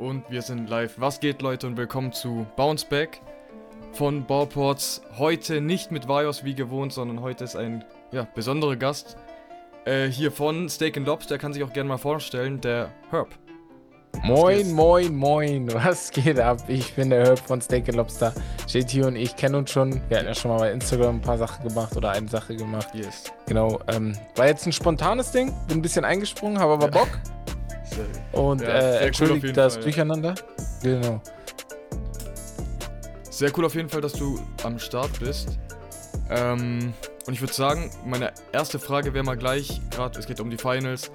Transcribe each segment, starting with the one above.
Und wir sind live. Was geht, Leute, und willkommen zu Bounce Back von Bauports. Heute nicht mit Vajos wie gewohnt, sondern heute ist ein ja, besonderer Gast. Äh, hier von Steak and Lobs, der kann sich auch gerne mal vorstellen, der Herb. Moin, moin, moin, was geht ab? Ich bin der Herb von Steak and Lobster. JT und ich kennen uns schon. Wir hatten ja schon mal bei Instagram ein paar Sachen gemacht oder eine Sache gemacht. Yes. Genau. Ähm, war jetzt ein spontanes Ding, bin ein bisschen eingesprungen, habe aber Bock. Und Ja, äh, cool auf entschuldigt jeden das Fall, ja. Durcheinander. Genau. Sehr cool auf jeden Fall, dass du am Start bist. Ähm, und ich würde sagen, meine erste Frage wäre mal gleich, gerade es geht um die Finals.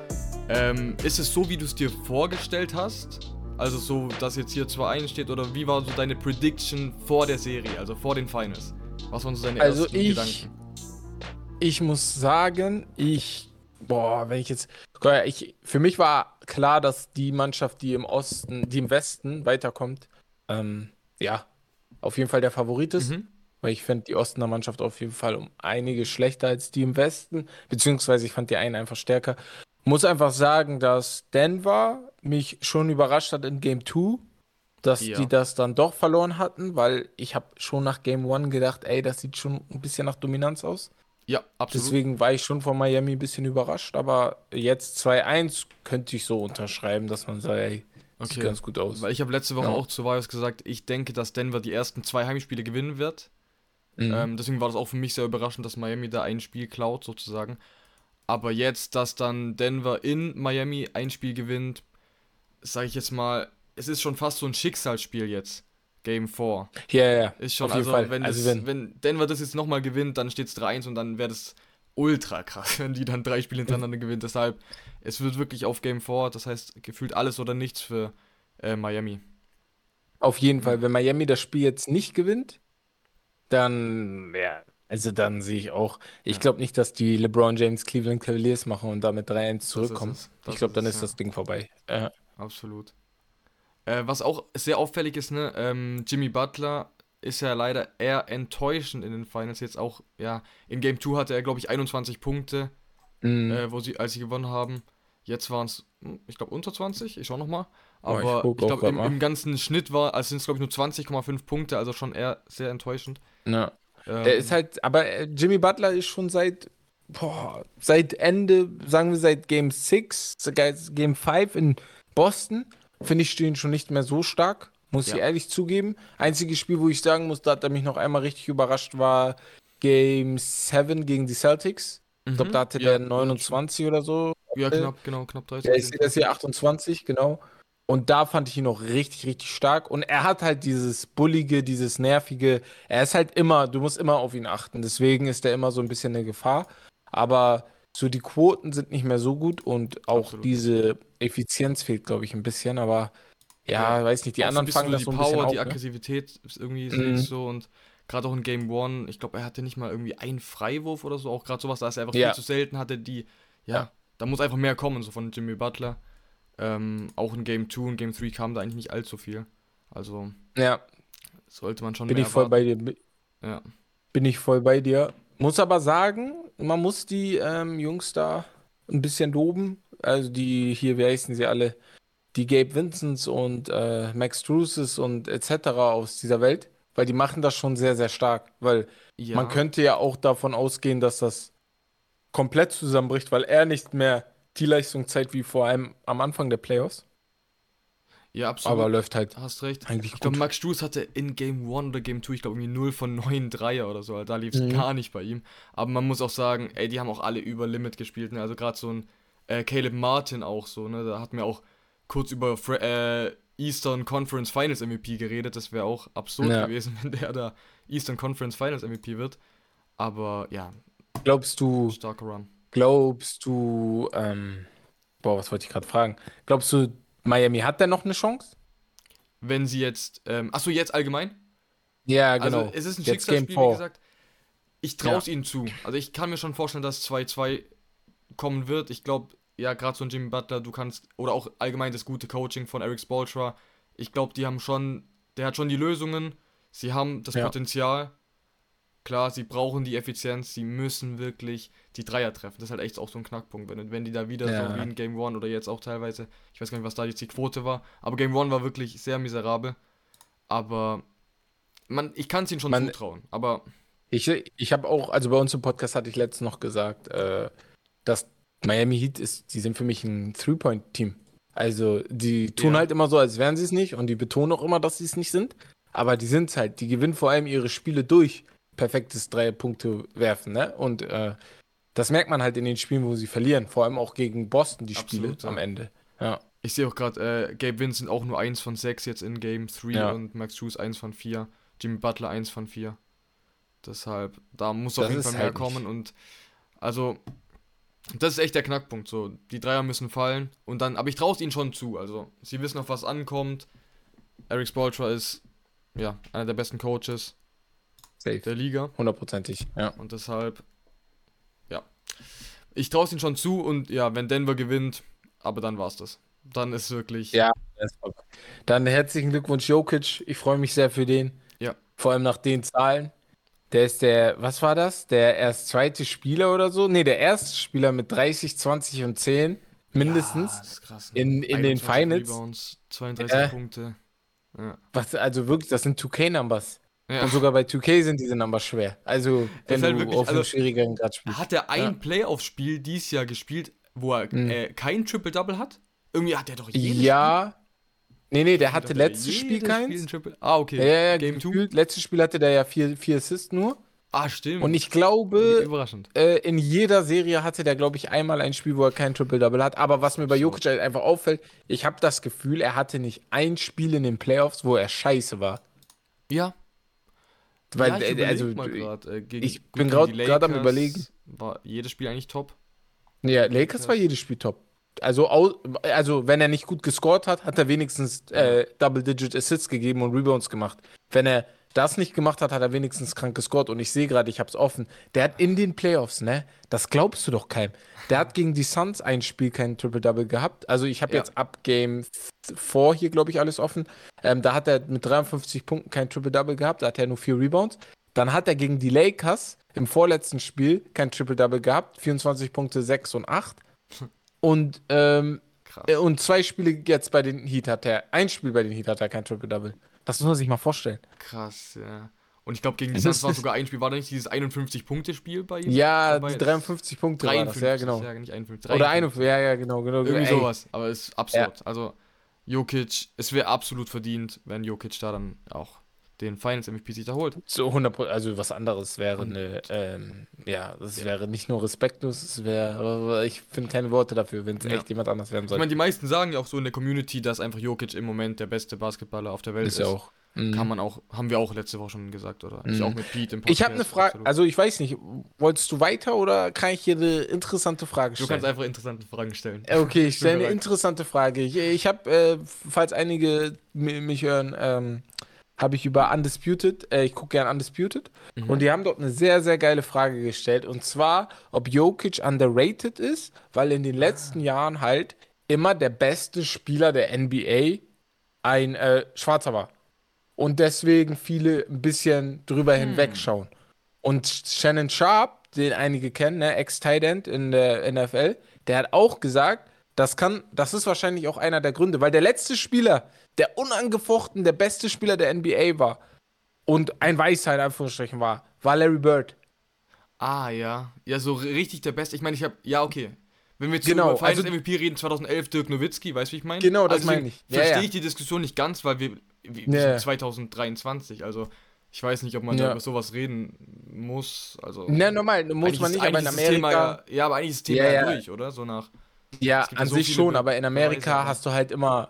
Ähm, ist es so, wie du es dir vorgestellt hast? Also so, dass jetzt hier 2-1 steht oder wie war so deine Prediction vor der Serie, also vor den Finals? Was waren so deine Also ersten ich- Gedanken? Ich muss sagen, ich. Boah, wenn ich jetzt. Ich, für mich war klar, dass die Mannschaft, die im Osten, die im Westen weiterkommt, ähm, ja, auf jeden Fall der Favorit ist. Mhm. Weil ich finde die Ostener Mannschaft auf jeden Fall um einige schlechter als die im Westen. Beziehungsweise ich fand die einen einfach stärker. Muss einfach sagen, dass Denver mich schon überrascht hat in Game 2, dass Ja. die das dann doch verloren hatten, weil ich habe schon nach Game 1 gedacht, ey, das sieht schon ein bisschen nach Dominanz aus. Ja, absolut. Deswegen war ich schon von Miami ein bisschen überrascht, aber jetzt 2-1 könnte ich so unterschreiben, dass man sagt, ey, sieht Okay. ganz gut aus. Weil ich habe letzte Woche Ja. auch zu Vajos gesagt, ich denke, dass Denver die ersten zwei Heimspiele gewinnen wird. Mhm. Ähm, deswegen war das auch für mich sehr überraschend, dass Miami da ein Spiel klaut, sozusagen. Aber jetzt, dass dann Denver in Miami ein Spiel gewinnt, sage ich jetzt mal, es ist schon fast so ein Schicksalsspiel jetzt. Game 4. ja, ja, ja. Ist schon, Auf jeden also, Fall. Wenn, Also das, wenn- wenn Denver das jetzt nochmal gewinnt, dann steht es 3-1 und dann wäre das ultra krass, wenn die dann drei Spiele hintereinander gewinnt. Deshalb, es wird wirklich auf Game 4, das heißt gefühlt alles oder nichts für äh, Miami. Auf jeden Fall, wenn Miami das Spiel jetzt nicht gewinnt, dann, ja, also dann sehe ich auch, ich glaube nicht, dass die LeBron James Cleveland Cavaliers machen und damit 3-1 ist zurückkommen. Ich glaube, dann ist das Ding vorbei. Äh, Absolut. Äh, was auch sehr auffällig ist, ne, ähm, Jimmy Butler ist ja leider eher enttäuschend in den Finals. Jetzt auch, ja, in Game 2 hatte er, glaube ich, 21 Punkte, mh, äh, wo sie, als sie gewonnen haben. Jetzt waren es, ich glaube, unter 20. Ich schau nochmal. Oh, ich Aber guck ich, auch glaube, im, im ganzen Schnitt war, also sind es, glaube ich, nur 20,5 Punkte, also schon eher sehr enttäuschend. ja. Ähm, Der ist halt, aber äh, Jimmy Butler ist schon seit, boah, seit Ende, sagen wir seit Game 6, sogar Game 5 in Boston, finde ich den schon nicht mehr so stark, muss Ja. ich ehrlich zugeben. Einziges Spiel, wo ich sagen muss, da hat er mich noch einmal richtig überrascht, war Game 7 gegen die Celtics. Ich glaube, mhm, da hatte ja, der 29 oder so. Ja, knapp, genau, knapp 30. Ja, ich sehe das hier 28, genau. Und da fand ich ihn noch richtig, richtig stark. Und er hat halt dieses Bullige, dieses Nervige. Er ist halt immer, du musst immer auf ihn achten. Deswegen ist er immer so ein bisschen eine Gefahr. Aber so die Quoten sind nicht mehr so gut und auch Absolut. diese Effizienz fehlt, glaube ich, ein bisschen. Aber ja, Ja. weiß nicht, die Auch anderen fangen das die so ein Power, bisschen auf. die ne? Aggressivität ist irgendwie Mhm. so und gerade auch in Game One, ich glaube, er hatte nicht mal irgendwie einen Freiwurf oder so, auch gerade sowas, da ist er einfach Ja. viel zu selten, hatte die, ja, Ja. da muss einfach mehr kommen, so von Jimmy Butler. Ähm, auch in Game 2 und Game 3 kam da eigentlich nicht allzu viel. Also Ja, sollte man schon bin ich voll erwarten. bei dir. Ja. Bin ich voll bei dir. Muss aber sagen, man muss die ähm, Jungs da ein bisschen loben. Also die hier, wie heißen sie alle? Die Gabe Vincents und äh, Max Druces und etc. aus dieser Welt. Weil die machen das schon sehr, sehr stark. Weil ja. man könnte ja auch davon ausgehen, dass das komplett zusammenbricht, weil er nicht mehr die Leistung zeigt wie vor allem am Anfang der Playoffs. ja, absolut. Aber läuft halt Hast recht. eigentlich Ich glaube. Max Struz hatte in Game 1 oder Game 2, ich glaube, irgendwie 0 von 9 Dreier oder so. Da lief es Mhm. gar nicht bei ihm. Aber man muss auch sagen, ey, die haben auch alle über Limit gespielt. Ne? Also gerade so ein äh, Caleb Martin auch so. Ne? Da hatten wir auch kurz über Fre äh, Eastern Conference Finals MVP geredet. Das wäre auch absurd Ja. gewesen, wenn der da Eastern Conference Finals MVP wird. Aber ja, Glaubst du, starker Run. glaubst du, ähm, boah, was wollte ich gerade fragen? Glaubst du, Miami hat denn noch eine Chance? Wenn sie jetzt, ähm, achso, jetzt allgemein? Ja, genau. Also es ist ein Jetzt Schicksalsspiel, wie gesagt. Ich traue es ihnen zu. Also ich kann mir schon vorstellen, dass 2-2 kommen wird. Ich glaube, ja, gerade so ein Jimmy Butler, du kannst, oder auch allgemein das gute Coaching von Eric Spoltra, ich glaube, die haben schon, der hat schon die Lösungen, sie haben das Ja. Potenzial Klar, sie brauchen die Effizienz, sie müssen wirklich die Dreier treffen. Das ist halt echt auch so ein Knackpunkt. Wenn, wenn die da wieder Ja. so wie in Game One oder jetzt auch teilweise, ich weiß gar nicht, was da jetzt die Quote war, aber Game One war wirklich sehr miserabel. Aber man, ich kann es ihnen schon Man- zutrauen. Aber Ich, ich habe auch, also bei uns im Podcast hatte ich letztens noch gesagt, äh, dass Miami Heat ist, die sind für mich ein Three-Point-Team. Also die tun Ja. halt immer so, als wären sie es nicht und die betonen auch immer, dass sie es nicht sind. Aber die sind es halt, die gewinnen vor allem ihre Spiele durch perfektes Drei-Punkte werfen, ne? Und äh, das merkt man halt in den Spielen, wo sie verlieren. Vor allem auch gegen Boston, die Spiele Absolut, ja. am Ende. Ja. ich sehe auch gerade, äh, Gabe Vincent auch nur 1 von 6 jetzt in Game 3 Ja. und Max Drews 1 von 4. Jimmy Butler 1 von 4. Deshalb, da muss auf Das jeden ist Fall mehr halt kommen nicht- und also das ist echt der Knackpunkt. So, die Dreier müssen fallen und dann, aber ich traue es ihnen schon zu. Also, sie wissen auf was ankommt. Eric Spoltra ist ja einer der besten Coaches Safe. der Liga Hundertprozentig. Ja. und deshalb, ja, ich traue es ihnen schon zu und ja, wenn Denver gewinnt, aber dann war's das. Dann ist wirklich, Ja. Dann herzlichen Glückwunsch, Jokic. Ich freue mich sehr für den. Ja. Vor allem nach den Zahlen. Der ist der, was war das? Der erst zweite Spieler oder so? Nee, der erste Spieler mit 30, 20 und 10 mindestens. Ja, das ist krass. In- in den 21 Finals. Rebounds, 32 Ja. Punkte. Ja. Was, also wirklich, das sind 2K-Numbers. Ja. Und sogar bei 2K sind diese Numbers schwer. Also, wenn halt du wirklich- auf einem also- schwierigeren Grad spielst. Hat er ein. Playoff-Spiel dieses Jahr gespielt, wo er Mhm. äh, kein Triple-Double hat? Irgendwie hat er doch jedes Ja. Nee, nee, der Spiel- hatte hat letztes Spiel keins. ein Triple ah, okay. Ja, ja, ja, Game 2. gefühlt. Letztes Spiel hatte der ja vier, vier Assists nur. Ah, stimmt. Und ich glaube, Überraschend. äh, in jeder Serie hatte der, glaube ich, einmal ein Spiel, wo er kein Triple-Double hat. Aber was mir bei Jokic halt einfach auffällt, ich habe das Gefühl, er hatte nicht ein Spiel in den Playoffs, wo er scheiße war. Ja. Weil, ja, ich äh, also, mal grad, äh, gegen, ich bin grad am Lakers Überlegen. War jedes Spiel eigentlich top. ja, Lakers war jedes Spiel top. Also, also, wenn er nicht gut gescored hat, hat er wenigstens äh, Double-Digit Assists gegeben und Rebounds gemacht. Wenn er das nicht gemacht hat, hat er wenigstens krank gescored. Und ich sehe gerade, ich habe es offen. Der hat in den Playoffs, ne? Das glaubst du doch keinem. Der hat gegen die Suns ein Spiel kein Triple-Double gehabt. Also ich habe Ja. jetzt ab Game 4 hier, glaube ich, alles offen. Ähm, da hat er mit 53 Punkten kein Triple-Double gehabt. Da hat er nur vier Rebounds. Dann hat er gegen die Lakers im vorletzten Spiel kein Triple-Double gehabt. 24 Punkte, 6 und 8. Und, ähm, Krass. äh, und zwei Spiele jetzt bei den Heat hat er, ein Spiel bei den Heat hat er kein Triple-Double. Das muss man sich mal vorstellen. Krass, ja. Und ich glaube, gegen die Suns war sogar ein Spiel, war da nicht dieses 51-Punkte-Spiel bei ihm? Ja, dabei? die 53 Punkte war das, 53, ja, genau. Ja, nicht 51. Oder 53. eine, ja, ja, genau, genau. Irgendwie Ey, sowas. Aber es ist absurd. Also, Jokic, es wäre absolut verdient, wenn Jokic da dann auch den Finals MVP sich da holt. So 100 also was anderes wäre eine, ähm, ja, das wäre nicht nur respektlos, es wäre, ich finde keine Worte dafür, wenn es Ja. echt jemand anders werden Ich soll. meine, die meisten sagen ja auch so in der Community, dass einfach Jokic im Moment der beste Basketballer auf der Welt ist. ist ja auch. Mhm. Kann man auch, haben wir auch letzte Woche schon gesagt, oder? Ich Mhm. auch mit Pete im Ich habe eine Frage, also ich weiß nicht, wolltest du weiter oder kann ich hier eine interessante Frage Du stellen? kannst einfach interessante Fragen stellen. Okay, ich stelle eine interessante Frage. Ich, ich habe, äh, falls einige mi- mich hören, ähm, habe ich über Undisputed, äh, ich gucke gerne Undisputed, Mhm. und die haben dort eine sehr, sehr geile Frage gestellt. Und zwar, ob Jokic underrated ist, weil in den letzten Jahren halt immer der beste Spieler der NBA ein äh, Schwarzer war. Und deswegen viele ein bisschen drüber hinwegschauen. Und Shannon Sharp, den einige kennen, ne, Ex-Tight End in der NFL, der hat auch gesagt, das kann, das ist wahrscheinlich auch einer der Gründe, weil der letzte Spieler, der unangefochten der beste Spieler der NBA war und ein Weißer in Anführungsstrichen war, war Larry Bird. Ah, ja. Ja, so richtig der Beste. Ich meine, ich habe, ja, okay. Wenn wir jetzt Genau, über Finals also- MVP reden, 2011 Dirk Nowitzki, weißt du, wie ich meine? Genau, das also meine ich. Ja, Verstehe ja. ich die Diskussion nicht ganz, weil wir, wir Ja. sind 2023, also ich weiß nicht, ob man Ja. da über sowas reden muss. Also, Ne, normal, muss man nicht, aber in das Thema Amerika. ja, ja, aber eigentlich ist das Thema Ja, ja, ja. durch, oder? So nach. Ja, an so sich schon, Be- aber in Amerika Beweise, hast du halt immer,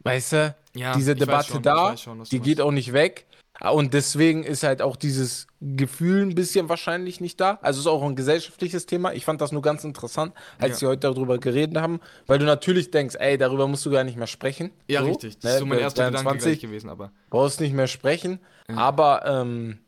weißt du, Ja, diese Debatte schon, da, schon, die geht auch nicht weg. Und deswegen ist halt auch dieses Gefühl ein bisschen wahrscheinlich nicht da. Also ist auch ein gesellschaftliches Thema. Ich fand das nur ganz interessant, als Ja. wir heute darüber geredet haben, weil du natürlich denkst, ey, darüber musst du gar nicht mehr sprechen. Ja, so, richtig. Das ne, ist so mein erster Gedanke 23, gleich gewesen, aber. brauchst nicht mehr sprechen. Ja. Aber ähm,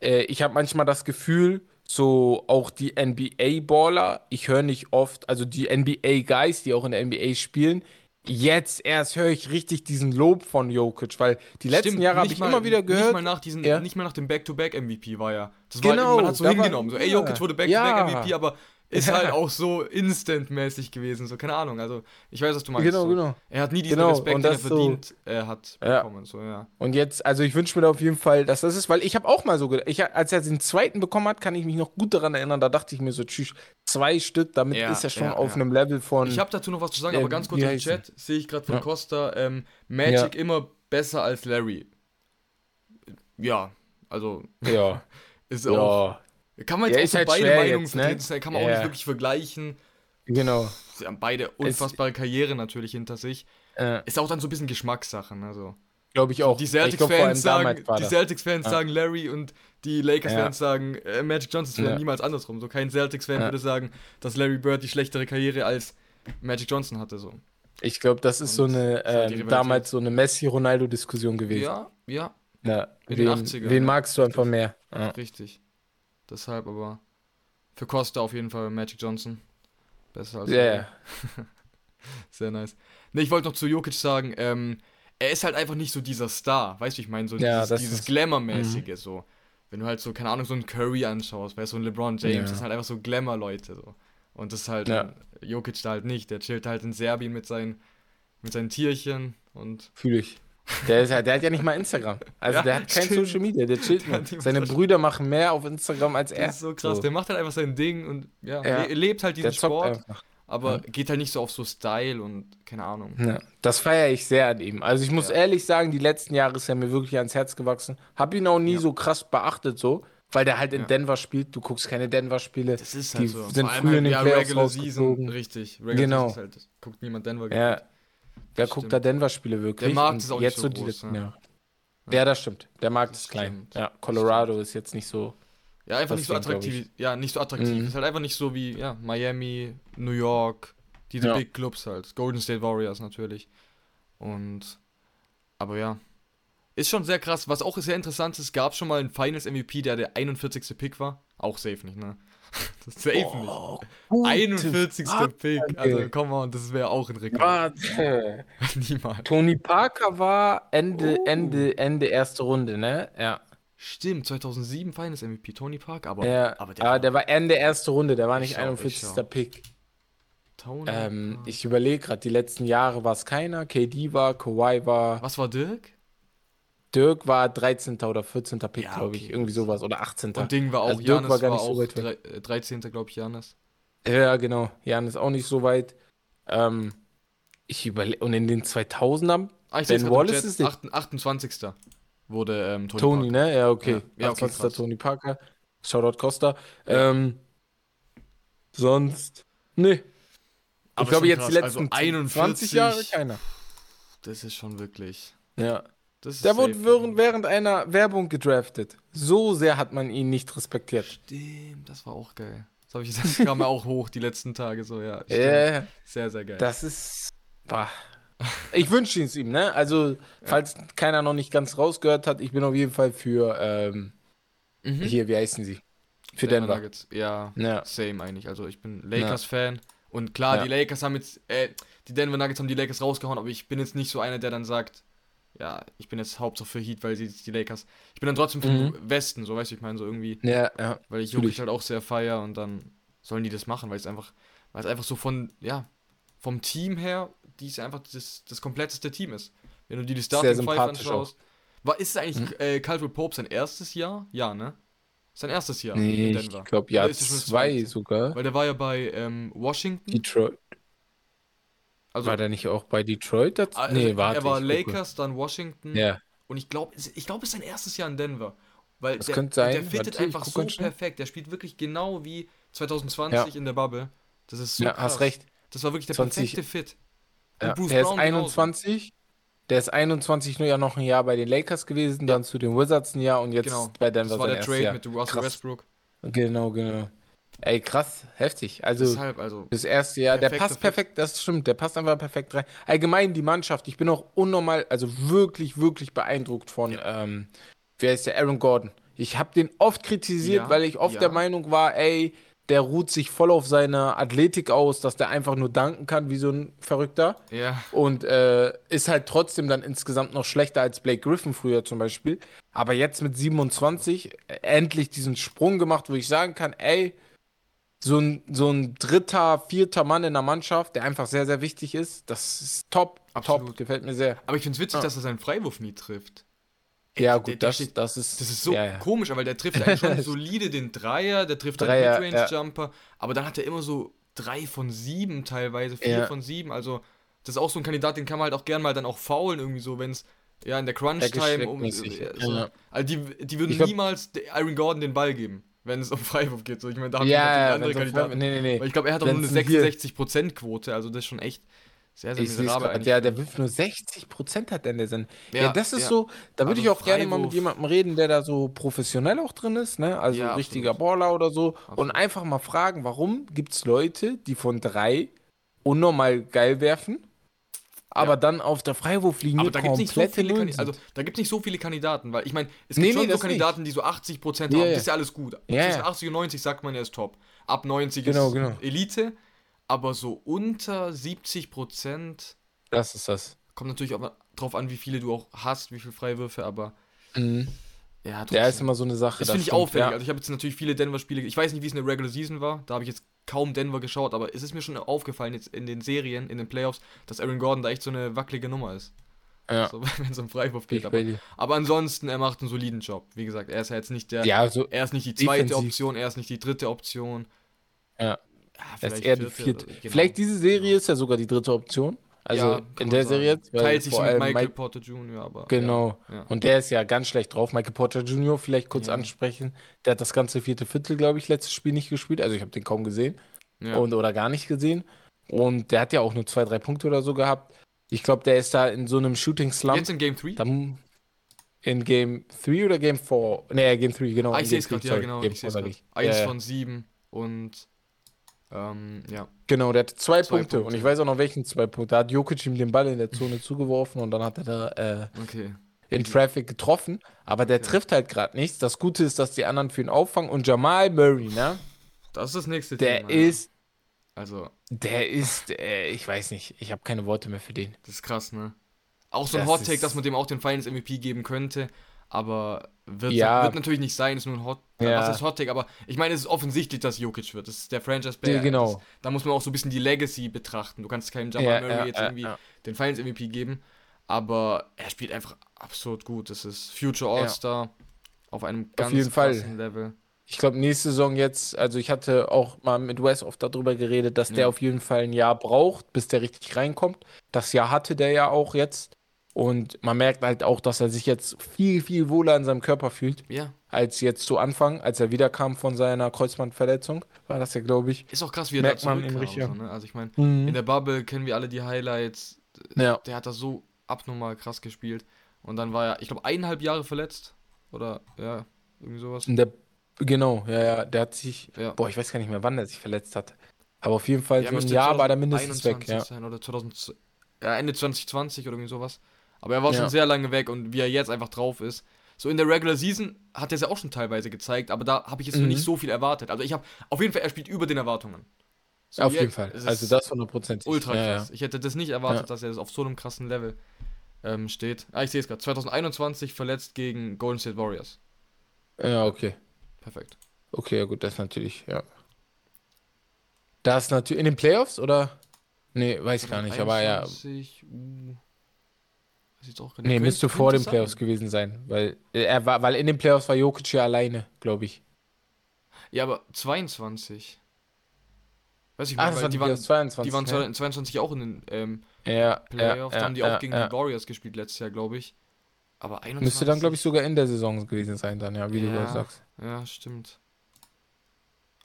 äh, ich habe manchmal das Gefühl, so auch die NBA-Baller, ich höre nicht oft, also die NBA-Guys, die auch in der NBA spielen, jetzt erst höre ich richtig diesen Lob von Jokic, weil die letzten Stimmt, Jahre habe nicht ich mal- immer wieder Nicht gehört. mal nach, diesen, Ja. nicht mal nach dem Back-to-Back-MVP war ja. Das Genau, war, man hat so da war- hingenommen. So, ey, ja. Jokic wurde Ja. Back-to-Back-MVP, aber ist Ja. halt auch so instant-mäßig gewesen. So, keine Ahnung. Also, ich weiß, was du meinst. Genau, so. genau. Er hat nie diesen Genau, Respekt, den er das so- verdient äh, hat, Ja. bekommen. So, ja. Und jetzt, also ich wünsche mir da auf jeden Fall, dass das ist, weil ich habe auch mal so gedacht, ich, als er den zweiten bekommen hat, kann ich mich noch gut daran erinnern, da dachte ich mir so, tschüss, zwei Stück, damit Ja, ist er schon auf einem Level von. Ich habe dazu noch was zu sagen, Ja, aber ganz kurz im Chat sehe ich gerade von. Costa, ähm, Magic immer besser als Larry. Ja, also ja, ist auch. Ja, Kann man Ja, jetzt ist auch halt so beide Meinungen jetzt, ne? vertreten, kann man auch Ja. nicht wirklich vergleichen. genau. Sie haben beide unfassbare Karriere natürlich hinter sich. Äh, Ist auch dann so ein bisschen Geschmackssache. Ne? So. Glaube ich auch. Die Celtics-Fans sagen, die. Celtics-Fans Ja. sagen Larry und die Lakers-Fans sagen äh, Magic Johnson. Ja. niemals andersrum. So kein Celtics-Fan Ja. würde sagen, dass Larry Bird die schlechtere Karriere als Magic Johnson hatte. So. Ich glaube, das ist so Und eine, die ähm, Rivalität. damals so eine Messi-Ronaldo-Diskussion gewesen. Ja, ja, Ja, In den wen, 80ern, wen ja. magst du einfach mehr? Ja. richtig. Deshalb aber für Costa auf jeden Fall Magic Johnson. Besser als ja. Sehr nice. Ne, ich wollte noch zu Jokic sagen, ähm, er ist halt einfach nicht so dieser Star, weißt du, ich meine, so Ja, dieses, dieses Glamour-mäßige, so. Wenn du halt so, keine Ahnung, so einen Curry anschaust, weißt du, so einen LeBron James, Ja. das sind halt einfach so Glamour-Leute, so. Und das ist halt Ja. Jokic da halt nicht, der chillt halt in Serbien mit seinen, mit seinen Tierchen und Fühle ich. Der, ist, ja- der hat ja nicht mal Instagram. Also Ja, der hat kein stimmt. Social Media, der chillt Der nur. Seine Brüder machen mehr auf Instagram als er. das ist so krass, der macht halt einfach sein Ding und ja, Ja. le lebt halt diesen Sport, einfach. aber geht halt nicht so auf so Style und keine Ahnung. Ja, das feiere ich sehr an ihm. Also ich muss Ja. ehrlich sagen, die letzten Jahre ist er mir wirklich ans Herz gewachsen. Hab ihn auch nie Ja. so krass beachtet so, weil der halt in Ja. Denver spielt. Du guckst keine Denver-Spiele. Das ist Die halt so. sind Vor allem früher halt, in den ja, Playoffs Regular Season, richtig. Regular Genau. Season ist halt, guckt niemand Denver. Ja. Wer Stimmt. guckt da Denver-Spiele wirklich? Der Markt ist auch nicht jetzt so so die groß, letzten ja. Jahre. Ja, das stimmt. Der Markt Das ist klein. stimmt. Ja, Colorado ist jetzt nicht so. Ja, einfach nicht so attraktiv. Ja, nicht so attraktiv. Mhm. Ist halt einfach nicht so wie ja, Miami, New York, diese Ja. Big Clubs halt. Golden State Warriors natürlich. Und aber ja. Ist schon sehr krass. Was auch sehr interessant ist, gab schon mal einen Finals MVP, der der 41. Pick war. Auch safe nicht, ne? Das safe nicht. Oh, gute 41. Frage. Pick. Also, come on, das wäre auch ein Rekord. Warte. Niemals. Tony Parker war Ende, Oh. Ende, Ende erste Runde, ne? Ja. Stimmt, 2007 Finals MVP, Tony Park, aber, ja. aber der, der war Ende erste Runde, der war nicht Ich schau, ich 41. schau. Pick. Tony Ähm, ich überlege gerade, die letzten Jahre war es keiner. KD war, Kawhi war, Was war Dirk? Dirk war 13. oder 14. Pick, Ja, glaube ich. okay, Irgendwie sowas. Oder 18. Und Ding war auch, Also Dirk Janis war war, gar nicht so weit äh, 13. glaube ich, Janis. Ja, genau. Jan ist auch nicht so weit. Ähm, ich überlege, und in den 2000ern, Ah, Ben Wallace ist nicht- 8, 28. wurde ähm, Tony, Tony, Park. ne? Ja, okay. Ja, ja, okay, 28. krass. Tony Parker. Shoutout Costa. Ähm, sonst, nee. Aber ich glaube jetzt die krass. letzten also 41, 20 Jahre keiner. Das ist schon wirklich. Ja. Der wurde während, während einer Werbung gedraftet. So sehr hat man ihn nicht respektiert. Stimmt, das war auch geil. Das, ich, das kam ja auch hoch die letzten Tage so, ja. Äh, Sehr, sehr geil. das ist. Boah. Ich wünsche es ihm, ne? Also, falls keiner noch nicht ganz rausgehört hat, ich bin auf jeden Fall für, ähm, Mhm. hier, wie heißen sie? Für Denver Denver. Nuggets. Ja, Ja. same eigentlich. Also ich bin Lakers-Fan. Und klar, Ja. die Lakers haben jetzt, äh, die Denver Nuggets haben die Lakers rausgehauen, aber ich bin jetzt nicht so einer, der dann sagt, ja, ich bin jetzt Hauptsache für Heat, weil sie die Lakers. Ich bin dann trotzdem für Mhm. den Westen, so weißt du, ich meine, so irgendwie, Ja, ja. weil ich Jokic ich. halt auch sehr feier und dann sollen die das machen, weil es einfach, weil es einfach so von, ja, vom Team her, die ist einfach das, das kompletteste Team ist. Wenn du dir die Starting Five anschaust. War, ist es eigentlich äh, Caldwell Pope sein erstes Jahr? Ja, ne? Sein erstes Jahr Nee, in ich Denver. glaube, Oder ja, zwei sogar. Weil der war ja bei ähm, Washington. Detroit. Also, War der nicht auch bei Detroit? dazu? also nee, warte. er war ich gucke. Lakers, dann Washington. Ja. Und ich glaube, ich glaube, es ist sein erstes Jahr in Denver. Weil Das der, könnte sein. der fittet Warte, einfach so perfekt. Der spielt wirklich genau wie 2020 in der Bubble. Das ist so ja, krass. hast recht. Das war wirklich der 20 perfekte Fit. Ja. Der ist Brown genauso. 21. Der ist 21 nur ja noch ein Jahr bei den Lakers gewesen, dann zu den Wizards ein Jahr und jetzt Genau. bei Das Denver war sein der Trade Jahr. mit Russell. Westbrook. Genau, genau. Ey, krass, heftig. Also Deshalb, also. das erste Jahr, der passt Fit. perfekt, das stimmt, der passt einfach perfekt rein. Allgemein die Mannschaft, ich bin auch unnormal, also wirklich, wirklich beeindruckt von, ähm, wer ist der Aaron Gordon. Ich habe den oft kritisiert, Ja, weil ich oft ja. der Meinung war, ey, der ruht sich voll auf seine Athletik aus, dass der einfach nur danken kann wie so ein Verrückter. Ja. Und äh, ist halt trotzdem dann insgesamt noch schlechter als Blake Griffin früher zum Beispiel. Aber jetzt mit 27 äh, endlich diesen Sprung gemacht, wo ich sagen kann, ey, so ein, so ein dritter, vierter Mann in der Mannschaft, der einfach sehr, sehr wichtig ist, das ist top, Absolut. top, gefällt mir sehr. Aber ich finde es witzig, Ja. dass er seinen Freiwurf nie trifft. Ja, der- gut, der das, steht- das ist. Das ist so ja, ja. komisch, weil der trifft eigentlich schon solide den Dreier, der trifft Dreier, halt Midrange-Jumper, aber dann hat er immer so drei von sieben teilweise, vier Ja. von sieben, also das ist auch so ein Kandidat, den kann man halt auch gern mal dann auch faulen irgendwie so, wenn es ja in der Crunch-Time um, ja, so. ja. Also die, die würden glaub- niemals Iron Gordon den Ball geben, wenn es um Freiwurf geht. So, ich meine, da haben Ja, wir ja, andere so Kandidaten. nee, nee, nee. Weil ich glaube, er hat auch nur eine Wenn's ein hier- 66%-Quote, also das ist schon echt sehr, sehr Ich miserabel ja, der wirft nur 60% hat der in der Sinn. Ja, Ja, das ist ja. so, da würde Also ich auch gerne mal mit jemandem reden, der da so professionell auch drin ist, ne? Also Ja, richtiger absolut. Baller oder so. Und Absolut. einfach mal fragen, warum gibt es Leute, die von drei unnormal geil werfen, aber Ja. dann auf der Freiwurflinie Aber da gibt es nicht so viele. Also, da gibt nicht so viele Kandidaten, weil ich meine, es Nee, gibt nee, schon so das Kandidaten, die so 80% Ja, haben. ja. Das ist ja alles gut. Ja, Zwischen ja. 80 und 90 sagt man, er ist top. Ab 90 Genau, ist genau. Elite. Aber so unter 70% Das ist das. kommt natürlich auch drauf an, wie viele du auch hast, wie viele Freiwürfe, aber Mhm. ja, Der ist immer so eine Sache. Das finde ich auffällig. ja. Also ich habe jetzt natürlich viele Denver-Spiele. Ich weiß nicht, wie es in der Regular Season war. Da habe ich jetzt kaum Denver geschaut, aber es ist mir schon aufgefallen jetzt in den Serien, in den Playoffs, dass Aaron Gordon da echt so eine wackelige Nummer ist. Ja, So, wenn es um Freiwurf geht. Aber, aber ansonsten, er macht einen soliden Job. Wie gesagt, er ist ja jetzt nicht der. Ja, so, Er ist nicht die zweite Defensiv. Option, er ist nicht die dritte Option. Ja. Er ist vielleicht vierte, vierte. genau. Vielleicht diese Serie ist ja sogar die dritte Option. Also Ja, in der. Serie jetzt. Teilt sich mit Michael Mike- Porter Jr., aber. Genau. Ja, ja. Und der ist ja ganz schlecht drauf. Michael Porter Jr. vielleicht kurz ansprechen. Der hat das ganze vierte Viertel, glaube ich, letztes Spiel nicht gespielt. Also ich habe den kaum gesehen und oder gar nicht gesehen. Und der hat ja auch nur zwei, drei Punkte oder so gehabt. Ich glaube, der ist da in so einem Shooting Slump. Jetzt in Game 3? Dann in Game 3 oder Game 4? Nee, Game 3, genau. Ah, ich Game sehe es 3, gerade, ja, genau. Game Ich sehe es 4 gerade. sag ich. Eins von sieben und. Ähm, ja. Genau, der hat zwei, Zwei Punkte. Punkte. Und ich weiß auch noch welchen zwei Punkte. Da hat Jokic ihm den Ball in der Zone zugeworfen und dann hat er da äh, Okay. in Traffic getroffen. Aber der trifft halt gerade nichts. Das Gute ist, dass die anderen für ihn auffangen. Und Jamal Murray, ne? Das ist das nächste Der Thema. ja. ist, Also, der ist, äh, ich weiß nicht, ich habe keine Worte mehr für den. das ist krass, ne? Auch so ein Das Hot Take, dass man dem auch den Finals MVP geben könnte. Aber wird, Ja. wird natürlich nicht sein, ist nur ein Hot Ja. Was ist Hot Take? Aber ich meine, es ist offensichtlich, dass Jokic wird. Das ist der Franchise Player. Ja, genau. Das, da muss man auch so ein bisschen die Legacy betrachten. Du kannst keinem Jamal Ja, Murray jetzt irgendwie den Finals MVP geben. Aber er spielt einfach absurd gut. Das ist Future All-Star auf einem ganz jeden Fall. Level. Ich glaube, nächste Saison jetzt, also ich hatte auch mal mit Wes oft darüber geredet, dass der auf jeden Fall ein Jahr braucht, bis der richtig reinkommt. Das Jahr hatte der ja auch jetzt. Und man merkt halt auch, dass er sich jetzt viel, viel wohler in seinem Körper fühlt, Ja. als jetzt zu Anfang, als er wiederkam von seiner Kreuzbandverletzung. War das ja, glaube ich. Ist auch krass, wie er Merkt da man richtig, ja. So, ne? Also ich meine, Mhm. in der Bubble kennen wir alle die Highlights. Ja. Der hat da so abnormal krass gespielt. Und dann war er, ich glaube, eineinhalb Jahre verletzt. Oder, ja, irgendwie sowas. Der, genau, ja, ja, der hat sich, Ja. boah, ich weiß gar nicht mehr, wann er sich verletzt hat. Aber auf jeden Fall Ja, so ein Jahr war der mindestens weg, 2021 ja. Sein, oder 2000, ja, Ende 2020 oder irgendwie sowas. Aber er war Ja. schon sehr lange weg und wie er jetzt einfach drauf ist. So in der Regular Season hat er es ja auch schon teilweise gezeigt, aber da habe ich jetzt Mhm. nicht so viel erwartet. Also ich habe auf jeden Fall, er spielt über den Erwartungen. So Auf jeden Fall. Also das hundertprozentig. ultra ja, krass. Ich hätte das nicht erwartet, Ja. dass er das auf so einem krassen Level ähm, steht. Ah, ich sehe es gerade. 2021 verletzt gegen Golden State Warriors. Ja. ja, okay. Perfekt. Okay, ja gut, das natürlich, ja. Das natürlich in den Playoffs oder? Nee, weiß ich gar nicht, aber ja. 21, uh, jetzt auch. Nee, müsste vor den sein. Playoffs gewesen sein, weil äh, er war, weil in den Playoffs war Jokic ja alleine, glaube ich. Ja, aber 22. Weiß ich Ah, das waren die waren, Playoffs 22. die waren ne? 22 auch in den ähm, Ja, Playoffs. ja, da haben die ja, auch gegen ja. die Warriors gespielt letztes Jahr, glaube ich. Aber 21. Müsste dann, glaube ich, sogar in der Saison gewesen sein, dann, ja, wie du Ja. das sagst. Ja, stimmt.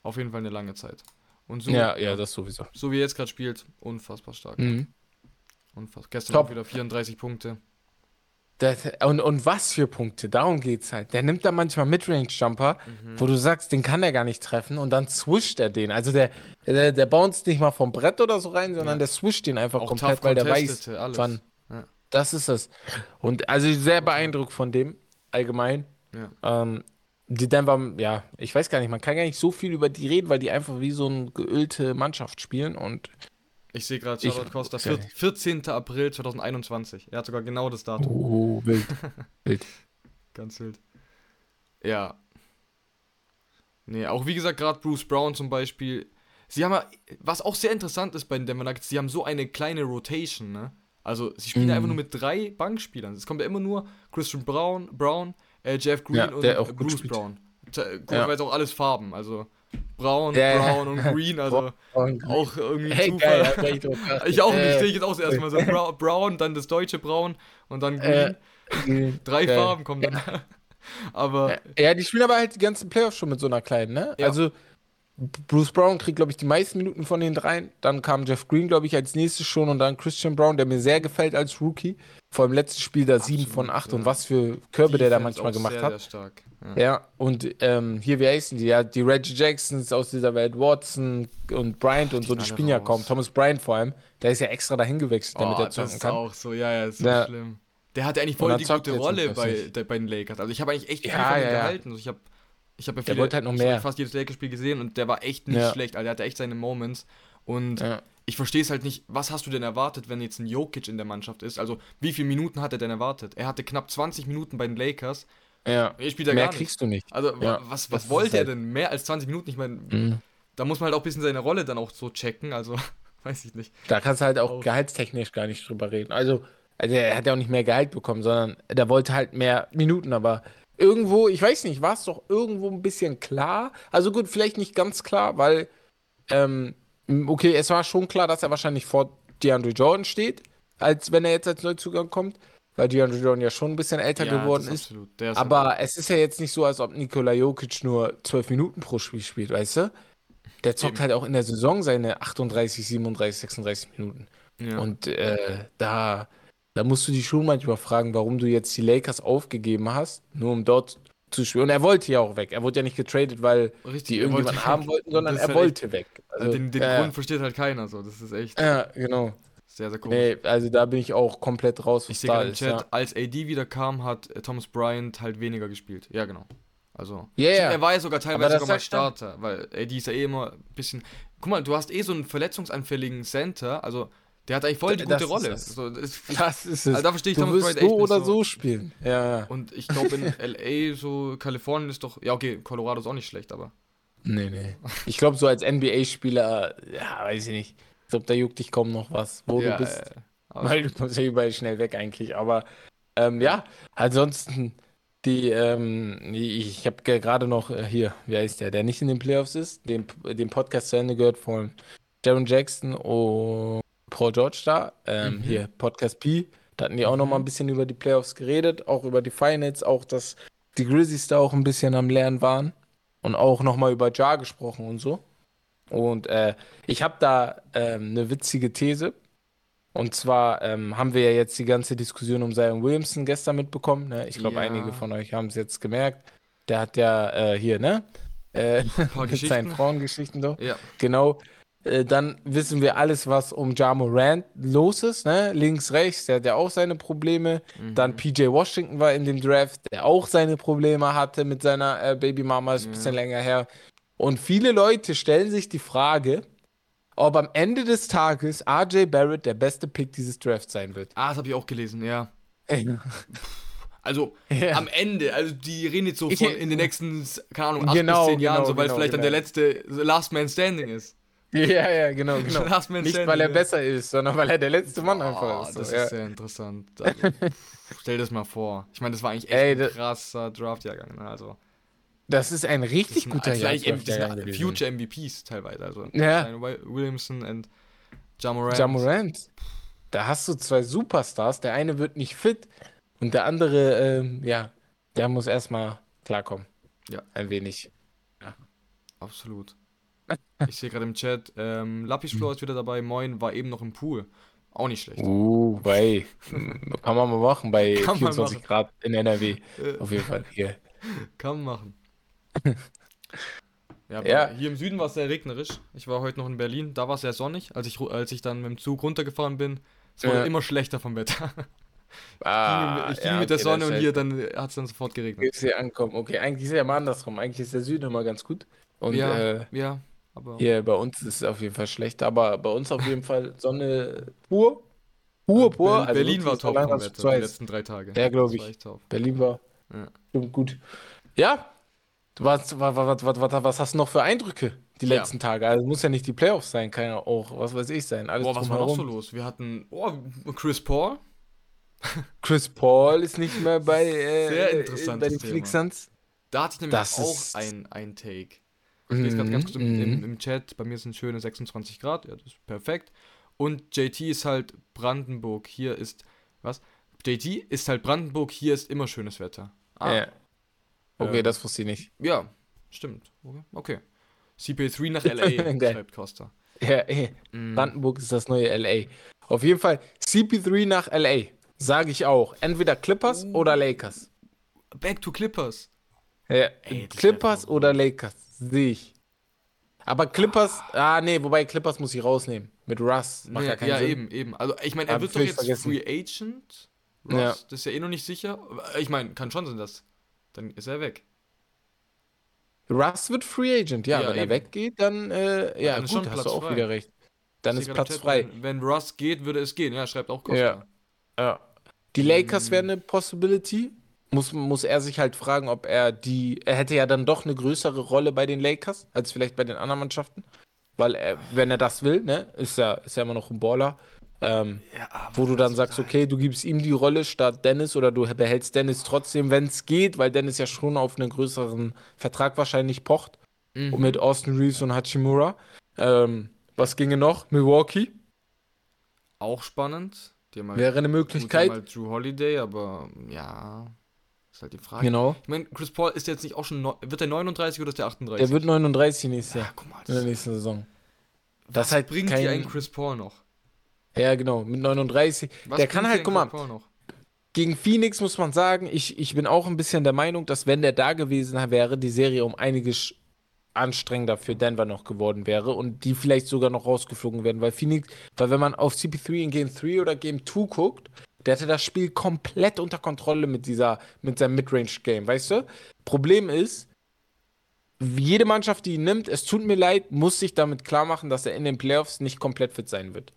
Auf jeden Fall eine lange Zeit. Und so, Ja, ja, das sowieso. so wie er jetzt gerade spielt, unfassbar stark. Mhm. Unfassbar. Gestern Top. auch wieder 34 Punkte. Das, und, und was für Punkte, darum geht's halt. Der nimmt da manchmal Midrange-Jumper, Mhm. wo du sagst, den kann er gar nicht treffen und dann swischt er den. Also der, der, der bounced nicht mal vom Brett oder so rein, sondern Ja. der swischt den einfach Auch komplett, weil der weiß, alles. wann. Ja. Das ist es. Und also sehr beeindruckt von dem, allgemein. Ja. Ähm, die Denver, ja, ich weiß gar nicht, man kann gar nicht so viel über die reden, weil die einfach wie so eine geölte Mannschaft spielen und Ich sehe gerade Ich- Charlotte Costa, okay. vier- 14. April 2021. Er hat sogar genau das Datum. oh, wild. wild. Ganz wild. Ja. Nee, auch wie gesagt, gerade Bruce Brown zum Beispiel. Sie haben ja, was auch sehr interessant ist bei den Denver Nuggets, sie haben so eine kleine Rotation, ne? Also, sie spielen Mhm. einfach nur mit drei Bankspielern. Es kommt ja immer nur Christian Brown, Brown äh, Jeff Green Ja, und Bruce spielt. Brown. Gut, Ja. weil es auch alles Farben, also Braun, ja. Brown und Green, also auch irgendwie Hey, Zufall. geil, ich auch nicht, sehe ich jetzt auch erstmal so Bra Brown, dann das deutsche Braun und dann Green. Äh, Drei geil. Farben kommen dann. Aber Ja, die spielen aber halt die ganzen Playoffs schon mit so einer kleinen, ne? Ja. Also Bruce Brown kriegt, glaube ich, die meisten Minuten von den dreien. Dann kam Jeff Green, glaube ich, als nächstes schon und dann Christian Brown, der mir sehr gefällt als Rookie. Vor dem letzten Spiel da 7 Absolut, von 8 ja. und was für Körbe der da manchmal gemacht sehr, hat. Sehr stark. Ja. Ja, und ähm, hier, wie heißen die? Ja, die Reggie Jacksons aus dieser Welt, Watson und Bryant und so, die spielen ja kaum. Thomas Bryant vor allem, der ist ja extra dahin gewechselt, damit Oh, er das zocken ist kann. auch so, ja, ja, ist so Ja. schlimm. Der hatte eigentlich voll die gute Rolle bei, der, bei den Lakers. Also ich habe eigentlich echt viel von ihm gehalten. Also ich habe ich hab ja viele, halt noch mehr. fast jedes Lakers-Spiel gesehen und der war echt nicht schlecht. Also der hatte echt seine Moments. Und Ja. Ich verstehe es halt nicht, was hast du denn erwartet, wenn jetzt ein Jokic in der Mannschaft ist? Also wie viele Minuten hat er denn erwartet? Er hatte knapp 20 Minuten bei den Lakers. Ja, Er spielt ja mehr gar nicht. kriegst du nicht. Also Ja, was, was wollte er halt- denn? Mehr als 20 Minuten? Ich meine, Mhm. da muss man halt auch ein bisschen seine Rolle dann auch so checken. Also weiß ich nicht. Da kannst du halt auch Auch. gehaltstechnisch gar nicht drüber reden. Also, also er hat ja auch nicht mehr Gehalt bekommen, sondern der wollte halt mehr Minuten, aber irgendwo, ich weiß nicht, war es doch irgendwo ein bisschen klar. Also gut, vielleicht nicht ganz klar, weil, ähm, okay, es war schon klar, dass er wahrscheinlich vor DeAndre Jordan steht, als wenn er jetzt als Neuzugang kommt, weil DeAndre Jordan ja schon ein bisschen älter Ja, geworden ist. Ist Aber es ist ja jetzt nicht so, als ob Nikola Jokic nur 12 Minuten pro Spiel spielt, weißt du? Der zockt Eben. halt auch in der Saison seine 38, 37, 36 Minuten. ja. Und äh, da, da musst du dich schon manchmal fragen, warum du jetzt die Lakers aufgegeben hast, nur um dort zu spielen. Und er wollte ja auch weg. Er wurde ja nicht getradet, weil Richtig, die wollte irgendjemanden haben wollten, sondern er halt wollte weg. Also den den ja, Grund versteht halt keiner so. Das ist echt Ja, genau. sehr, sehr komisch. Nee, also da bin ich auch komplett raus, ich sehe im. Chat, Ja. als AD wieder kam, hat äh, Thomas Bryant halt weniger gespielt. Ja, genau. Also, Ja, ja. er war ja sogar teilweise sogar mal er. Starter, weil AD ist ja eh immer ein bisschen. Guck mal, du hast eh so einen verletzungsanfälligen Center, also der hat eigentlich voll die Das gute Rolle. es. So, das, Das ist es. Also da verstehe ich du Thomas Bryant echt so oder so. spielen. Ja, ja. Und ich glaube in LA, so Kalifornien ist doch. Ja, okay, Colorado ist auch nicht schlecht, aber. Nee, nee. Ich glaube, so als NBA-Spieler, ja, weiß ich nicht. Ich glaube, da juckt dich kaum noch was, wo ja, du bist. aber- Weil du kommst ja überall schnell weg eigentlich. Aber ähm, ja, ansonsten, die, ähm, ich habe gerade noch äh, hier, wie heißt der, der nicht in den Playoffs ist, den, den Podcast zu Ende gehört von Jaron Jackson und Paul George da. Ähm, Mhm. Hier, Podcast P. Da hatten die auch noch mal ein bisschen über die Playoffs geredet, auch über die Finals, auch dass die Grizzlies da auch ein bisschen am Lernen waren und auch noch mal über Jar gesprochen und so. Und äh, ich habe da ähm, eine witzige These. Und zwar ähm, haben wir ja jetzt die ganze Diskussion um Zion Williamson gestern mitbekommen. Ne? Ich glaube, Ja. einige von euch haben es jetzt gemerkt. Der hat ja äh, hier, ne? Äh, mit seinen Frauengeschichten doch. Ja. Genau. Äh, dann wissen wir alles, was um Ja Morant los ist, ne? Links, rechts, der hat ja auch seine Probleme. Mhm. Dann PJ Washington war in dem Draft, der auch seine Probleme hatte mit seiner äh, Babymama, ist ein Ja. bisschen länger her. Und viele Leute stellen sich die Frage, ob am Ende des Tages RJ Barrett der beste Pick dieses Drafts sein wird. Ah, das habe ich auch gelesen, ja. Also Ja. am Ende, also die reden jetzt so Ich- von in den nächsten, keine Ahnung, acht Genau, bis zehn Jahren, genau, so weil es genau, vielleicht dann der genau. letzte so Last Man Standing ist. Ja, ja, genau, genau. Last Man Nicht, weil er ja. besser ist, sondern weil er der letzte Mann Oh, einfach ist. das so, ja. ist sehr interessant. Also, stell das mal vor. Ich meine, das war eigentlich echt Ey, ein das- krasser Draftjahrgang. Ne? Also, Das ist ein das richtig sind guter vielleicht Jahr- M- das Jahrgang gewesen. Future MVPs teilweise. Also Ja. Williamson und Jamorant. Ja Morant. Da hast du zwei Superstars. Der eine wird nicht fit und der andere, ähm, ja, der muss erstmal klarkommen. Ja. Ein wenig. Absolut. Ich sehe gerade im Chat, ähm, Lapis Floor ist wieder dabei. Moin, war eben noch im Pool. Auch nicht schlecht. Uh, bei. Kann man mal machen bei Kann man 24 machen. Grad in NRW. Äh, Auf jeden Fall hier. Kann man machen. Ja, Ja. hier im Süden war es sehr regnerisch. Ich war heute noch in Berlin, da war es sehr sonnig. Als ich, als ich dann mit dem Zug runtergefahren bin, es wurde Ja. immer schlechter vom Wetter. Ah, ich ging ja, mit der okay, Sonne das und hier dann hat es dann sofort geregnet. Ist hier ankommen. Okay, eigentlich ist es ja mal andersrum. Eigentlich ist der Süden immer ganz gut. Und ja, äh, ja, aber hier bei uns ist es auf jeden Fall schlecht. Aber bei uns auf jeden Fall Sonne pur. Pur, pur. Ber- Also Berlin war top vom Wetter die letzten drei Tage. Ja, glaub Das ich. Berlin war Ja. gut. Ja, was, was, was, was, was, was hast du noch für Eindrücke die Ja. letzten Tage? Also muss ja nicht die Playoffs sein, kann ja auch, was weiß ich sein. Alles Boah, was war noch so los? Wir hatten oh, Chris Paul. Chris Paul ist nicht mehr bei, äh, Sehr bei den Phoenix. Suns. Da hatte ich nämlich Das auch ein, ein Take. Ich lese gerade ganz kurz im, Mhm, im, mhm. im Chat, bei mir sind schöne 26 Grad, ja, das ist perfekt. Und JT ist halt Brandenburg, hier ist, was? JT ist halt Brandenburg, hier ist immer schönes Wetter. Ah, Ja. Okay, Ähm, das wusste ich nicht. ja, stimmt. Okay. okay. CP3 nach LA, schreibt Costa. Ja, ey, Mm, Brandenburg ist das neue LA. Auf jeden Fall CP3 nach LA. Sage ich auch. Entweder Clippers Oh. oder Lakers. Back to Clippers. Ja, Ey, Clippers oder Lakers. Sehe ich. Aber Clippers, ah nee, wobei Clippers muss ich rausnehmen. Mit Russ. Macht Nee, ja keinen ja, Sinn. eben, eben. Also, ich meine, er wird doch jetzt vergessen. Free Agent. Ross, Ja. Das ist ja eh noch nicht sicher. Ich meine, kann schon sein, dass. Dann ist er weg. Russ wird Free Agent, ja. Ja, wenn er eben. weggeht, dann, äh, ja, dann ist gut, hast Platz du auch frei. wieder recht. Dann ist im Platz frei. Wenn, wenn Russ geht, würde es gehen. Ja, schreibt auch Costa. Ja. Ja. Die Lakers Hm. wären eine Possibility. Muss, muss er sich halt fragen, ob er die. Er hätte ja dann doch eine größere Rolle bei den Lakers als vielleicht bei den anderen Mannschaften. Weil er, wenn er das will, ne, ist er, ist er immer noch ein Baller. Ähm, Ja, wo du dann sagst, okay, du gibst ihm die Rolle statt Dennis oder du behältst Dennis trotzdem, wenn es geht, weil Dennis ja schon auf einen größeren Vertrag wahrscheinlich pocht. Mhm. Und mit Austin Reeves und Hachimura. Ähm, was ginge noch? Milwaukee Auch spannend. Halt, wäre eine Möglichkeit. Drew Holiday, aber ja. Ist halt die Frage. Genau. Ich meine, Chris Paul ist jetzt nicht auch schon. Wird der 39 oder ist der 38? Der wird 39 nächstes Ja, Jahr. guck mal. In der nächsten Saison. was Das ist halt bringt kein- dir ein Chris Paul noch? Ja, genau, mit 39. Was der kann halt, guck mal, gegen Phoenix muss man sagen, ich, ich bin auch ein bisschen der Meinung, dass wenn der da gewesen wäre, die Serie um einiges anstrengender für Denver noch geworden wäre und die vielleicht sogar noch rausgeflogen wären, weil Phoenix, weil wenn man auf CP3 in Game 3 oder Game 2 guckt, der hatte das Spiel komplett unter Kontrolle mit dieser, mit seinem Midrange-Game, weißt du? Problem ist, jede Mannschaft, die ihn nimmt, es tut mir leid, muss sich damit klar machen, dass er in den Playoffs nicht komplett fit sein wird.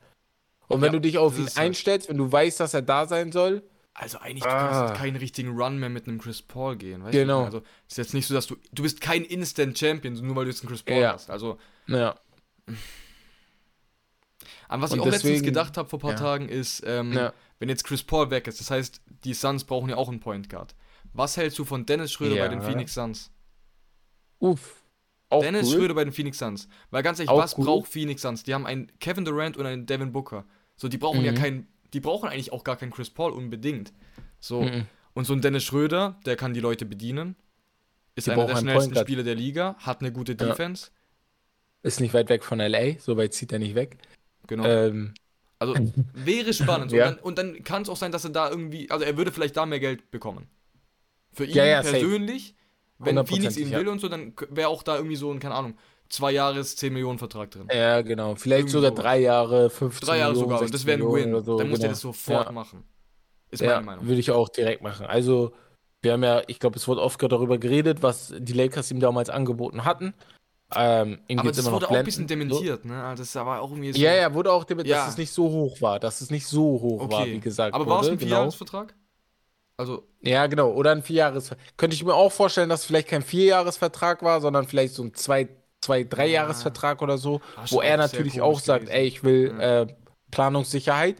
Und wenn Ja, du dich auf ihn einstellst, wenn du weißt, dass er da sein soll, Also eigentlich, du Ah. kannst keinen richtigen Run mehr mit einem Chris Paul gehen, weißt Genau. du? Also ist jetzt nicht so, dass du, du bist kein Instant Champion, nur weil du jetzt einen Chris Paul Ja. hast. Also ja, an was Und ich auch letztens deswegen- gedacht habe vor ein paar ja. Tagen ist, ähm, Ja. Wenn jetzt Chris Paul weg ist, das heißt, die Suns brauchen ja auch einen Point Guard. Was hältst du von Dennis Schröder Ja. bei den Phoenix Suns? uff. Auch Dennis cool. Schröder bei den Phoenix Suns. Weil ganz ehrlich, Auch was cool. braucht Phoenix Suns? Die haben einen Kevin Durant und einen Devin Booker. So, die brauchen ja Mhm. keinen, die brauchen eigentlich auch gar keinen Chris Paul unbedingt. So, Mhm. und so ein Dennis Schröder, der kann die Leute bedienen. Ist Die einer der schnellsten. Spieler der Liga, hat eine gute Ja. Defense. Ist nicht weit weg von LA, so weit zieht er nicht weg. Genau. Ähm, Also wäre spannend. Ja. Und dann, dann kann es auch sein, dass er da irgendwie, also er würde vielleicht da mehr Geld bekommen. Für ihn Ja, ja, safe. persönlich, wenn Phoenix ihn ja. will und so, dann wäre auch da irgendwie so ein, keine Ahnung, zwei Jahres 10 Millionen Vertrag drin. ja, genau. Vielleicht Irgendwie sogar drei Jahre, 15 Drei Jahre Millionen, sogar. Und das 16 wäre ein Win. So, dann muss er genau. das sofort Ja. machen. Ist meine Meinung. würde ich auch direkt machen. Also, wir haben ja, ich glaube, es wurde oft darüber geredet, was die Lakers ihm damals angeboten hatten. Ähm, Aber das wurde auch ein bisschen dementiert, ne? Also Das aber auch irgendwie so. Ja, ja, wurde auch dementiert, Ja. dass es nicht so hoch war, dass es nicht so hoch war, Okay. wie gesagt aber war es ein genau. Vierjahresvertrag? Also, Ja, genau. Oder ein Vierjahres. Könnte ich mir auch vorstellen, dass es vielleicht kein Vierjahresvertrag war, sondern vielleicht so ein zwei, zwei Dreijahresvertrag oder so, Ah, wo er natürlich auch sagt, gewesen. ey, ich will Ja. äh, Planungssicherheit.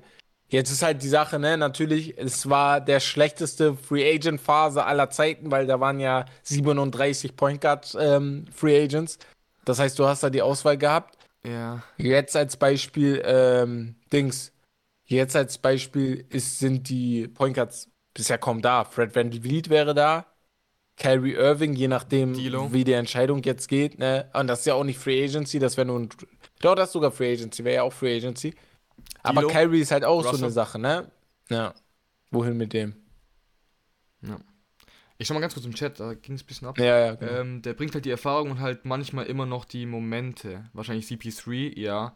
Jetzt ist halt die Sache, ne, natürlich, es war der schlechteste Free Agent Phase aller Zeiten, weil da waren ja 37 Point Guard ähm, Free Agents. Das heißt, du hast da die Auswahl gehabt. ja. Jetzt als Beispiel, ähm, Dings. Jetzt als Beispiel ist, sind die Point Guards bisher kaum da. Fred Van Vliet wäre da. Kyrie Irving, je nachdem, D'Lo. wie die Entscheidung jetzt geht. Ne? Und das ist ja auch nicht Free Agency, das wäre nur ein. Doch, das ist sogar Free Agency, wäre ja auch Free Agency. Aber D'Lo. Kyrie ist halt auch so Russell. eine Sache, ne? Ja. Wohin mit dem? Ich schau mal ganz kurz im Chat, da ging es ein bisschen ab. Ja, ja, genau. Ähm, der bringt halt die Erfahrung und halt manchmal immer noch die Momente. Wahrscheinlich CP3, ja.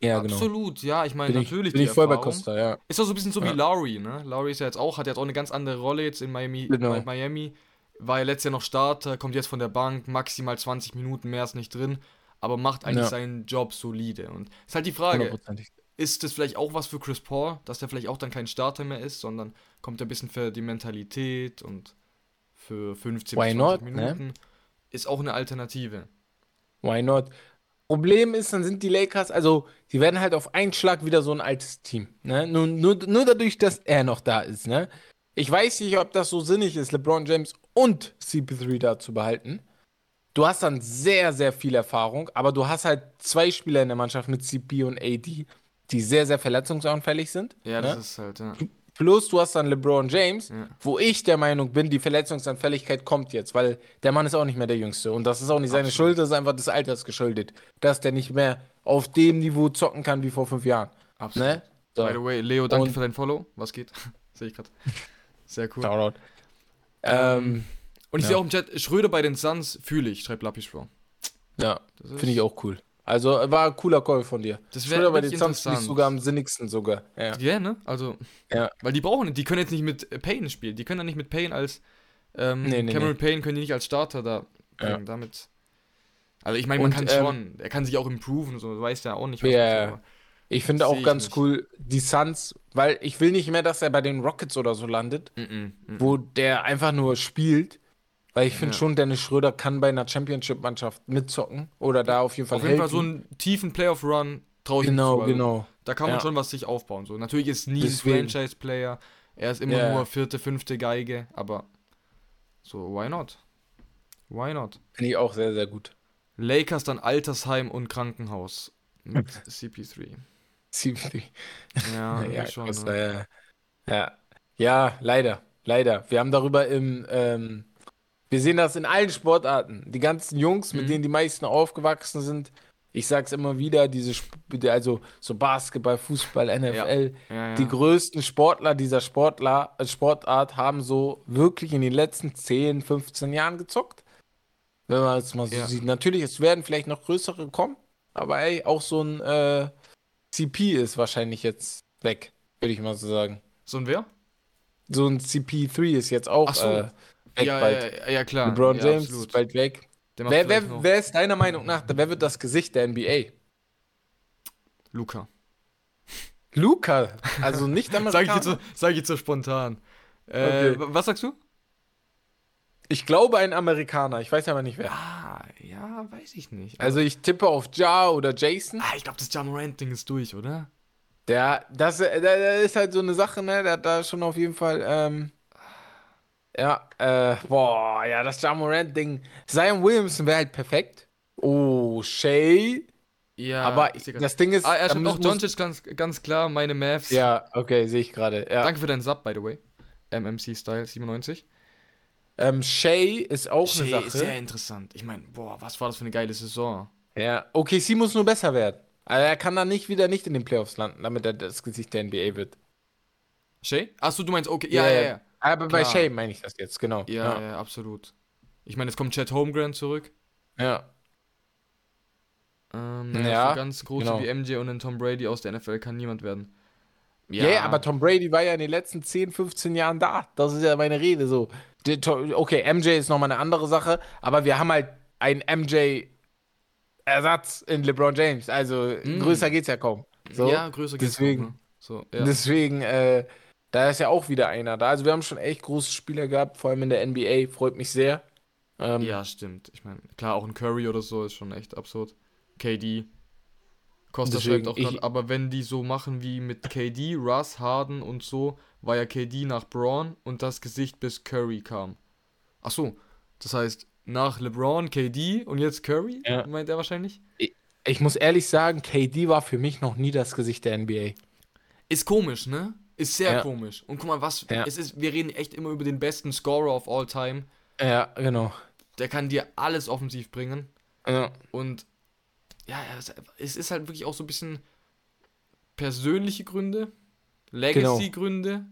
Ja, genau. Absolut, ja, ich meine, ich, natürlich bin die ich voll bei. Costa, ja. Ist auch so ein bisschen so wie Ja. Lowry, ne? Lowry ist ja jetzt auch, hat jetzt auch eine ganz andere Rolle jetzt in Miami. Genau. Miami war ja letztes Jahr noch Starter, kommt jetzt von der Bank, maximal 20 Minuten, mehr ist nicht drin, aber macht eigentlich Ja. seinen Job solide. Und ist halt die Frage, Hundertprozentig. ist das vielleicht auch was für Chris Paul, dass der vielleicht auch dann kein Starter mehr ist, sondern kommt er ein bisschen für die Mentalität und für 15 Why bis 20 not, ne? Minuten. Ist auch eine Alternative. Why not? Problem ist, dann sind die Lakers, also die werden halt auf einen Schlag wieder so ein altes Team. Ne? Nur, nur, nur dadurch, dass er noch da ist. Ne? Ich weiß nicht, ob das so sinnig ist, LeBron James und CP3 da zu behalten. Du hast dann sehr, sehr viel Erfahrung, aber du hast halt zwei Spieler in der Mannschaft mit CP und AD, die sehr, sehr verletzungsanfällig sind. Ja, ne? das ist halt, ja. Plus du hast dann LeBron James, Ja. wo ich der Meinung bin, die Verletzungsanfälligkeit kommt jetzt, weil der Mann ist auch nicht mehr der Jüngste. Und das ist auch nicht seine Absolut. Schuld, das ist einfach des Alters geschuldet. Dass der nicht mehr auf dem Niveau zocken kann wie vor fünf Jahren. Absolut. Ne? So, By the way, Leo, danke Und- für dein Follow. Was geht? Sehe ich gerade. Sehr cool. Shoutout. Ähm, Und ich Ja. sehe auch im Chat, Schröder bei den Suns fühle ich, schreibt Lapis Bro. ja, finde ich auch cool. Also war ein cooler Call von dir. Das Das wär wäre bei wirklich den Suns sogar am sinnigsten sogar. Ja. Ja, ne? Also, Ja. weil die brauchen, die können jetzt nicht mit äh, Payne spielen. Die können dann nicht mit Payne als ähm, Nee, nee, Cameron Payne können die nicht als Starter da Ja. damit. Also ich meine, man kann ähm, schon, er kann sich auch improven, so weiß der auch nicht. Ja, ja. so, aber- Ich finde auch ganz nicht. cool die Suns, weil ich will nicht mehr, dass er bei den Rockets oder so landet. Mm, mm, mm. wo der einfach nur spielt. Weil ich finde Ja. schon, Dennis Schröder kann bei einer Championship-Mannschaft mitzocken oder da auf jeden Fall Auf jeden Fall so einen tiefen Playoff-Run traue ich genau, zu. Also, genau. Da kann man Ja. schon was sich aufbauen. So. Natürlich ist nie Deswegen. ein Franchise-Player. Er ist immer Ja. nur vierte, fünfte Geige, aber so, why not? Why not? Finde ich auch sehr, sehr gut. Lakers dann Altersheim und Krankenhaus mit CP3. CP3. Ja, ja, schon. ne? äh, ja. ja, leider. Leider. Wir haben darüber im, ähm, wir sehen das in allen Sportarten. Die ganzen Jungs, mit Mhm. denen die meisten aufgewachsen sind, ich sag's immer wieder, diese, also so Basketball, Fußball, NFL, Ja, ja. Die größten Sportler dieser Sportler, äh, Sportart haben so wirklich in den letzten 10, 15 Jahren gezockt. Wenn man es mal so Ja. sieht. Natürlich, es werden vielleicht noch größere kommen, aber ey, auch so ein äh, CP ist wahrscheinlich jetzt weg, würde ich mal so sagen. so ein wer? So ein CP3 ist jetzt auch so. äh, weg ja, bald. ja, ja, klar. LeBron ja, James absolut. ist bald weg. Wer, wer, wer ist deiner Meinung nach, wer wird das Gesicht der NBA? Luca. Luca, also nicht Sag ich, Amerikaner. jetzt so, sag ich jetzt so spontan. Äh, Okay. wa- Was sagst du? Ich glaube ein Amerikaner, ich weiß aber nicht wer. Ah, ja, weiß ich nicht. Also ich tippe auf Ja oder Jason. ah, ich glaube, das Jamorant-Ding ist durch, oder? Der, das, der, der ist halt so eine Sache, ne? Der hat da schon auf jeden Fall, ähm, ja, äh, boah, ja, das Jamorant-Ding. Zion Williamson wäre halt perfekt. Oh, Shay. Ja, aber das Ding ist, Ah, er schreibt auch Doncic ganz, ganz klar, meine Mavs. Ja, okay, sehe ich gerade. Ja. Danke für deinen Sub, by the way. MMC Style 97. Ähm, Shay ist auch Shea eine ist sehr Sache. interessant. Ich meine, boah, was war das für eine geile Saison? Ja, okay, sie muss nur besser werden. Also er kann dann nicht wieder nicht in den Playoffs landen, damit er das Gesicht der NBA wird. Shay? Achso, du meinst, okay, ja, ja, ja. Aber bei. Shay meine ich das jetzt, genau. Ja, ja, absolut. Ich meine, jetzt kommt Chad Holmgren zurück. ja. Ähm, Ja, ganz große genau. wie MJ und den Tom Brady aus der NFL kann niemand werden. Ja, yeah, aber Tom Brady war ja in den letzten 10, 15 Jahren da. Das ist ja meine Rede so. Okay, MJ ist nochmal eine andere Sache, aber wir haben halt einen MJ-Ersatz in LeBron James. Also Mm. größer geht's ja kaum. So. ja, größer geht's deswegen. noch, ne? So, ja. Deswegen, äh, da ist ja auch wieder einer da. Also wir haben schon echt große Spieler gehabt, vor allem in der NBA. Freut mich sehr. Ähm, ja, stimmt. Ich meine, klar, auch ein Curry oder so ist schon echt absurd. KD. Costa schreibt auch ich- gerade, aber wenn die so machen wie mit KD, Russ, Harden und so, war ja KD nach Braun und das Gesicht bis Curry kam. Ach so, das heißt, nach LeBron, KD und jetzt Curry, Ja. meint er wahrscheinlich? Ich muss ehrlich sagen, KD war für mich noch nie das Gesicht der NBA. Ist komisch, ne? Ist sehr Ja. komisch. Und guck mal, was, Ja. es ist, wir reden echt immer über den besten Scorer of all time. Ja, genau. Der kann dir alles offensiv bringen. Ja. Und ja, es- ist halt wirklich auch so ein bisschen persönliche Gründe, Genau. Legacy-Gründe.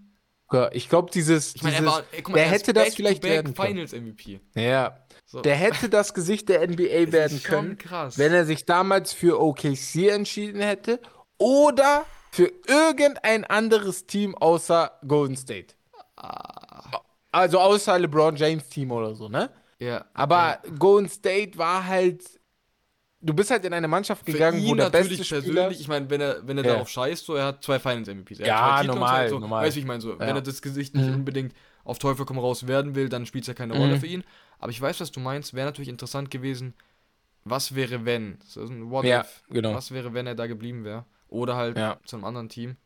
Booker. Ich glaube, dieses, Ich meine, er dieses war, ey, mal, der er hätte das vielleicht werden können. Finals MVP. ja, So. der hätte das Gesicht der NBA werden können, krass. wenn er sich damals für OKC entschieden hätte oder für irgendein anderes Team außer Golden State. Ah, Also außer LeBron James Team oder so, ne? ja. Aber Golden State war halt. Du bist halt in eine Mannschaft Für gegangen, wo ihn der natürlich beste Spieler. persönlich, ich meine, wenn er, wenn er Ja. darauf scheißt, so, er hat zwei Finals MVPs. Er Ja, hat normal, so, normal. Weißt du, wie ich meine, so, wenn Ja. er das Gesicht nicht Mhm. unbedingt auf Teufel komm raus werden will, dann spielt es ja keine Rolle Mhm. für ihn. Aber ich weiß, was du meinst, wäre natürlich interessant gewesen, was wäre, wenn? So ein What Ja, if. genau. Was wäre, wenn er da geblieben wäre? Oder halt Ja. zu einem anderen Team.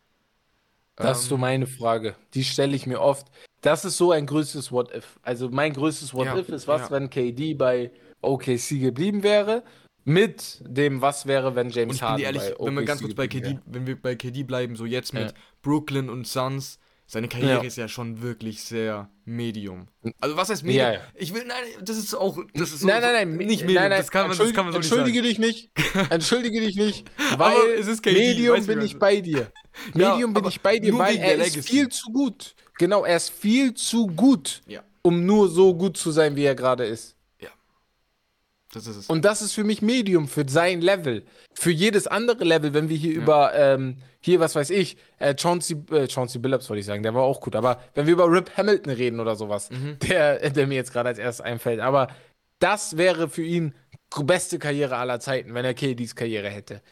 Das ist so Ähm, meine Frage. Die stelle ich mir oft. Das ist so ein größtes What If. Also mein größtes What Ja, If ist, was, ja. wenn KD bei OKC geblieben wäre, mit dem, was wäre, wenn James Harden ehrlich, bei wenn wir OKC ganz kurz bei KD, wenn wir bei KD bleiben, so jetzt mit. Brooklyn und Suns, seine Karriere Ja. ist ja schon wirklich sehr Medium. Also was heißt Medium? Ja, ja. Ich will, nein, das ist auch, das ist so, Nein, nein, so- nein, nicht nein, Medium, nein, das kann man, das kann man so nicht entschuldige sagen. dich nicht. Entschuldige dich nicht, weil es ist KD, Medium bin ich bei dir. Medium bin ich bei dir, weil er ist viel zu gut. Genau, er ist viel zu gut, um nur so gut zu sein, wie er gerade ist. Das ist es. Und das ist für mich Medium für sein Level. Für jedes andere Level, wenn wir hier über, ähm, hier, was weiß ich, äh, Chauncey, äh, Chauncey Billups wollte ich sagen, der war auch gut. Aber wenn wir über Rip Hamilton reden oder sowas, Mhm. der, der mir jetzt gerade als erstes einfällt. Aber das wäre für ihn die beste Karriere aller Zeiten, wenn er KDs Karriere hätte.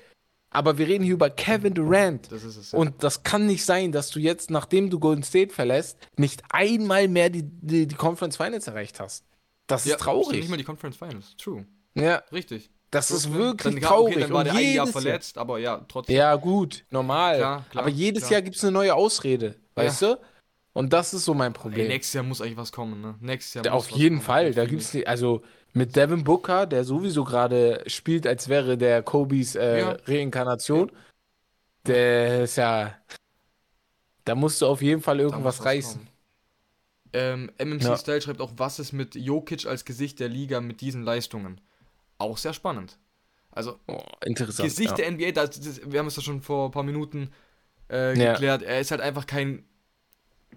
Aber wir reden hier über Kevin Durant. das ist es. ja. Und das kann nicht sein, dass du jetzt, nachdem du Golden State verlässt, nicht einmal mehr die, die, die Conference Finals erreicht hast. Das ja, ist traurig. Nicht mal die Conference Finals. True. Ja, Richtig. das ist wirklich dann, ja, traurig. Okay, dann war Und der ein Jahr verletzt, aber ja, trotzdem. Ja, gut, normal. Klar, klar, Aber jedes klar. Jahr gibt es eine neue Ausrede, weißt du? Und das ist so mein Ey, Problem. nächstes Jahr muss eigentlich was kommen, ne? Nächstes Jahr muss Auf jeden kommen, Fall. Da gibt's nicht, also mit Devin Booker, der sowieso gerade spielt, als wäre der Kobis äh, Ja. Reinkarnation. Der ist ja. Da musst du auf jeden Fall Da irgendwas reißen. kommen. Ähm, MMC Ja. Style schreibt auch, was ist mit Jokic als Gesicht der Liga mit diesen Leistungen? Auch sehr spannend. Also, Oh, interessant. Gesicht ja. der NBA, das, das, wir haben es ja schon vor ein paar Minuten äh, Ja. geklärt, er ist halt einfach kein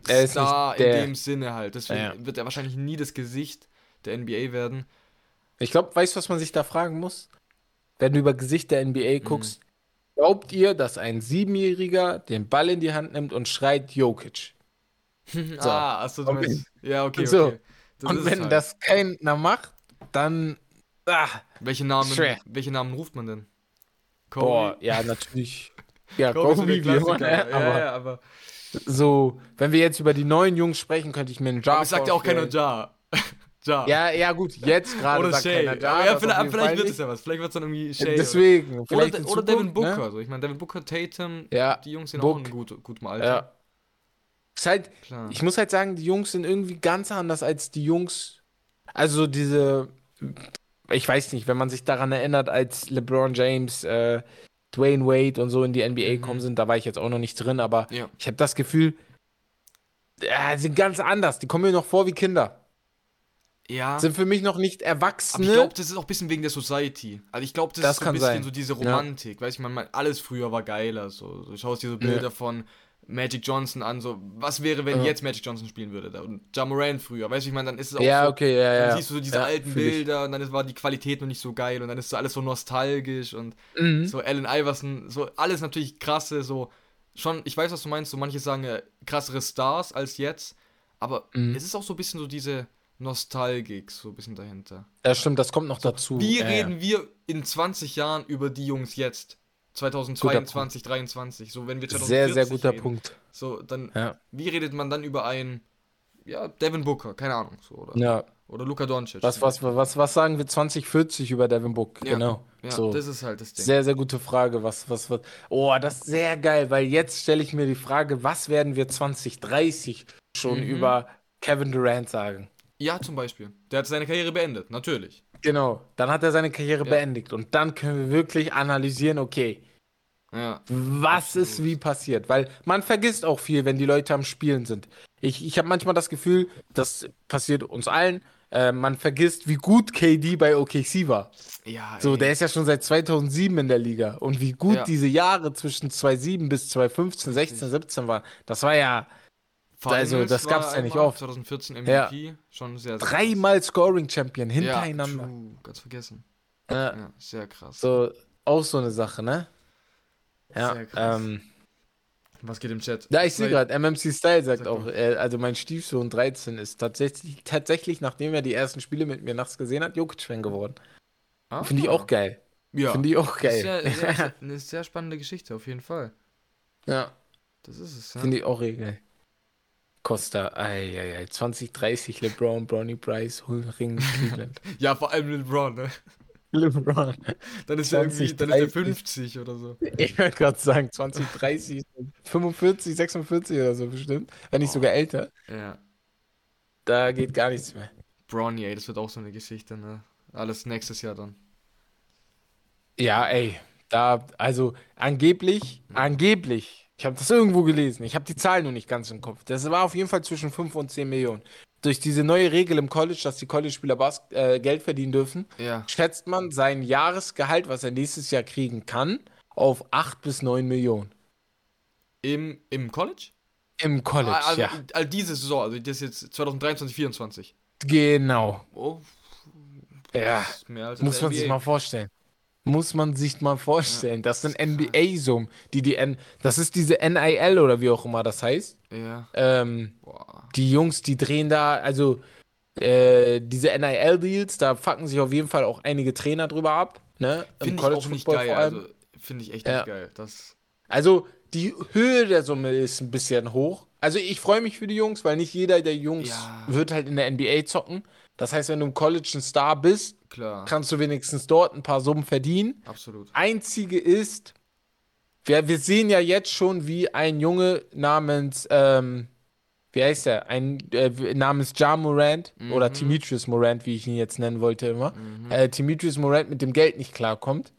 Er Star in dem Sinne halt. Deswegen Ja. wird er wahrscheinlich nie das Gesicht der NBA werden. Ich glaube, weißt du, was man sich da fragen muss? Wenn du über Gesicht der Mhm. NBA guckst, glaubt ihr, dass ein Siebenjähriger den Ball in die Hand nimmt und schreit Jokic? So. Ah, achso, du Okay. Ja, okay, So. okay. Das und ist wenn halt. das keiner macht, dann. Ah, Welche Namen, Schwer. welche Namen ruft man denn? boah, ja, natürlich. Ja, Kobe ist Kobe, der Klassiker. ne? ja, aber ja, aber, so, wenn wir jetzt über die neuen Jungs sprechen, könnte ich mir einen Jar aber es sagt ja auch keiner vorstellen. Ja. Ja. Ja, gut, jetzt gerade Oder sagt Shay. keiner Jar. Ja, vielleicht, vielleicht wird es ja was. Vielleicht wird es dann irgendwie Shay. Deswegen, Oder, oder, oder Devin Zukunft, Booker. Ne? So. Ich meine, Devin Booker, Tatum, Ja, die Jungs sind Book. auch in gut, gutem Alter. ja. Ist halt, Klar. Ich muss halt sagen, die Jungs sind irgendwie ganz anders als die Jungs. Also diese, ich weiß nicht, wenn man sich daran erinnert, als LeBron James, äh, Dwayne Wade und so in die NBA Mhm. gekommen sind, da war ich jetzt auch noch nicht drin, aber ja. ich habe das Gefühl, äh, sind ganz anders. Die kommen mir noch vor wie Kinder. Ja. Sind für mich noch nicht Aber Erwachsene. ich glaube, das ist auch ein bisschen wegen der Society. Also ich glaube, das, Das ist so ein bisschen sein. so diese Romantik. Weißt du, man, man, alles früher war geiler. So, du schaust dir so Bilder Ja. von Magic Johnson an, so, was wäre, wenn Ja. jetzt Magic Johnson spielen würde? Da- Und Ja Morant früher, weißt du, ich meine, dann ist es auch ja, so, okay, ja, dann ja. siehst du so diese ja, alten fühl ich. Bilder und dann ist, war die Qualität noch nicht so geil und dann ist so alles so nostalgisch und Mhm. so Allen Iverson, so alles natürlich krasse, so schon, ich weiß, was du meinst, so manche sagen äh, krassere Stars als jetzt, aber Mhm. es ist auch so ein bisschen so diese Nostalgik, so ein bisschen dahinter. Ja, stimmt, das kommt noch dazu. Wie ja, reden wir in 20 Jahren über die Jungs jetzt? 2022, 2023, so wenn wir ja. 2040 Sehr, sehr guter reden, Punkt. So, dann, Ja. wie redet man dann über einen, ja, Devin Booker, keine Ahnung, so, oder, ja. oder Luka Doncic. Was, was, was, was sagen wir 2040 über Devin Book? Ja. Genau. Ja, so. das ist halt das Ding. Sehr, sehr gute Frage. Was, was, was? Oh, das ist sehr geil, weil jetzt stelle ich mir die Frage, was werden wir 2030 schon Mhm. über Kevin Durant sagen? Ja, zum Beispiel. Der hat seine Karriere beendet, natürlich. Genau. Dann hat er seine Karriere Ja. beendigt und dann können wir wirklich analysieren, okay, Ja. was ist Absolut. wie passiert? Weil man vergisst auch viel, wenn die Leute am Spielen sind. Ich, ich habe manchmal das Gefühl, das passiert uns allen. Äh, man vergisst, wie gut KD bei OKC war. Ja, So, ey. der ist ja schon seit 2007 in der Liga. Und wie gut Ja. diese Jahre zwischen 2007 bis 2015, 16, 17 waren, das war ja Also, das war gab's ja nicht oft. 2014 MVP, schon sehr, sehr. Dreimal Scoring Champion Ja, hintereinander. true, ganz vergessen. Ja, Ja, sehr krass. so, auch so eine Sache, ne? Ja, Sehr krass. ähm, Was geht im Chat? ja, ich sehe gerade, MMC Style sagt Sag auch, äh, also mein Stiefsohn 13 ist tatsächlich, tatsächlich, nachdem er die ersten Spiele mit mir nachts gesehen hat, Jokic-Fan geworden. Ah, Finde ich auch geil. Ja. Finde ich auch geil. ja, sehr, eine sehr spannende Geschichte, auf jeden Fall. ja. Das ist es, ja. Finde ich auch geil. Costa, ei, ei, ei, 2030 LeBron, Bronny Bryce, Ring Cleveland. Ja, vor allem LeBron, ne? LeBron. Dann ist er irgendwie, dann ist er 20, 50 oder so. Ich wollte gerade sagen, 2030, 45, 46 oder so bestimmt. Wenn nicht sogar älter. Ja. Da geht gar nichts mehr. Bronny, ey, das wird auch so eine Geschichte, ne? Alles nächstes Jahr dann. Ja, ey, da, also angeblich, angeblich, ich habe das irgendwo gelesen, ich habe die Zahlen nur nicht ganz im Kopf. Das war auf jeden Fall zwischen 5 und 10 Millionen. Durch diese neue Regel im College, dass die College-Spieler äh, Geld verdienen dürfen, Ja. schätzt man sein Jahresgehalt, was er nächstes Jahr kriegen kann, auf 8 bis 9 Millionen. Im, im College? Im College, Ah, also, ja. also diese Saison, also das ist jetzt 2023, 2024. Genau. Oh, Ja, muss man der sich NBA. mal vorstellen. Muss man sich mal vorstellen. Das sind NBA-Summen, die die N, das ist diese NIL oder wie auch immer das heißt. Ja. Ähm, die Jungs, die drehen da, also äh, diese NIL-Deals, da fucken sich auf jeden Fall auch einige Trainer drüber ab. Ne? Im Finde ich auch nicht Football geil, vor allem. also finde ich echt Ja. nicht geil. Das, Also die Höhe der Summe ist ein bisschen hoch. Also ich freue mich für die Jungs, weil nicht jeder der Jungs Ja. wird halt in der NBA zocken. Das heißt, wenn du im College ein Star bist, klar, kannst du wenigstens dort ein paar Summen verdienen. absolut. Einzige ist, wir, wir sehen ja jetzt schon, wie ein Junge namens, ähm, wie heißt er? Ein äh, namens Ja Morant oder Mhm. Demetrius Morant, wie ich ihn jetzt nennen wollte immer. Mhm. Äh, Demetrius Morant mit dem Geld nicht klarkommt.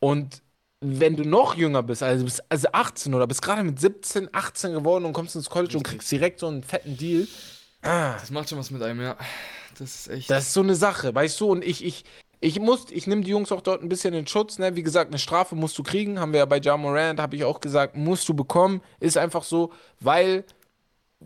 Und wenn du noch jünger bist, also bist also 18 oder bist gerade mit 17, 18 geworden und kommst ins College und Richtig. kriegst direkt so einen fetten Deal. Ah, Das macht schon was mit einem, ja. Das ist echt. das ist so eine Sache, weißt du? Und ich, ich, ich muss, ich nehme die Jungs auch dort ein bisschen in Schutz, ne? Wie gesagt, eine Strafe musst du kriegen, haben wir ja bei Ja Morant, habe ich auch gesagt, musst du bekommen. Ist einfach so, weil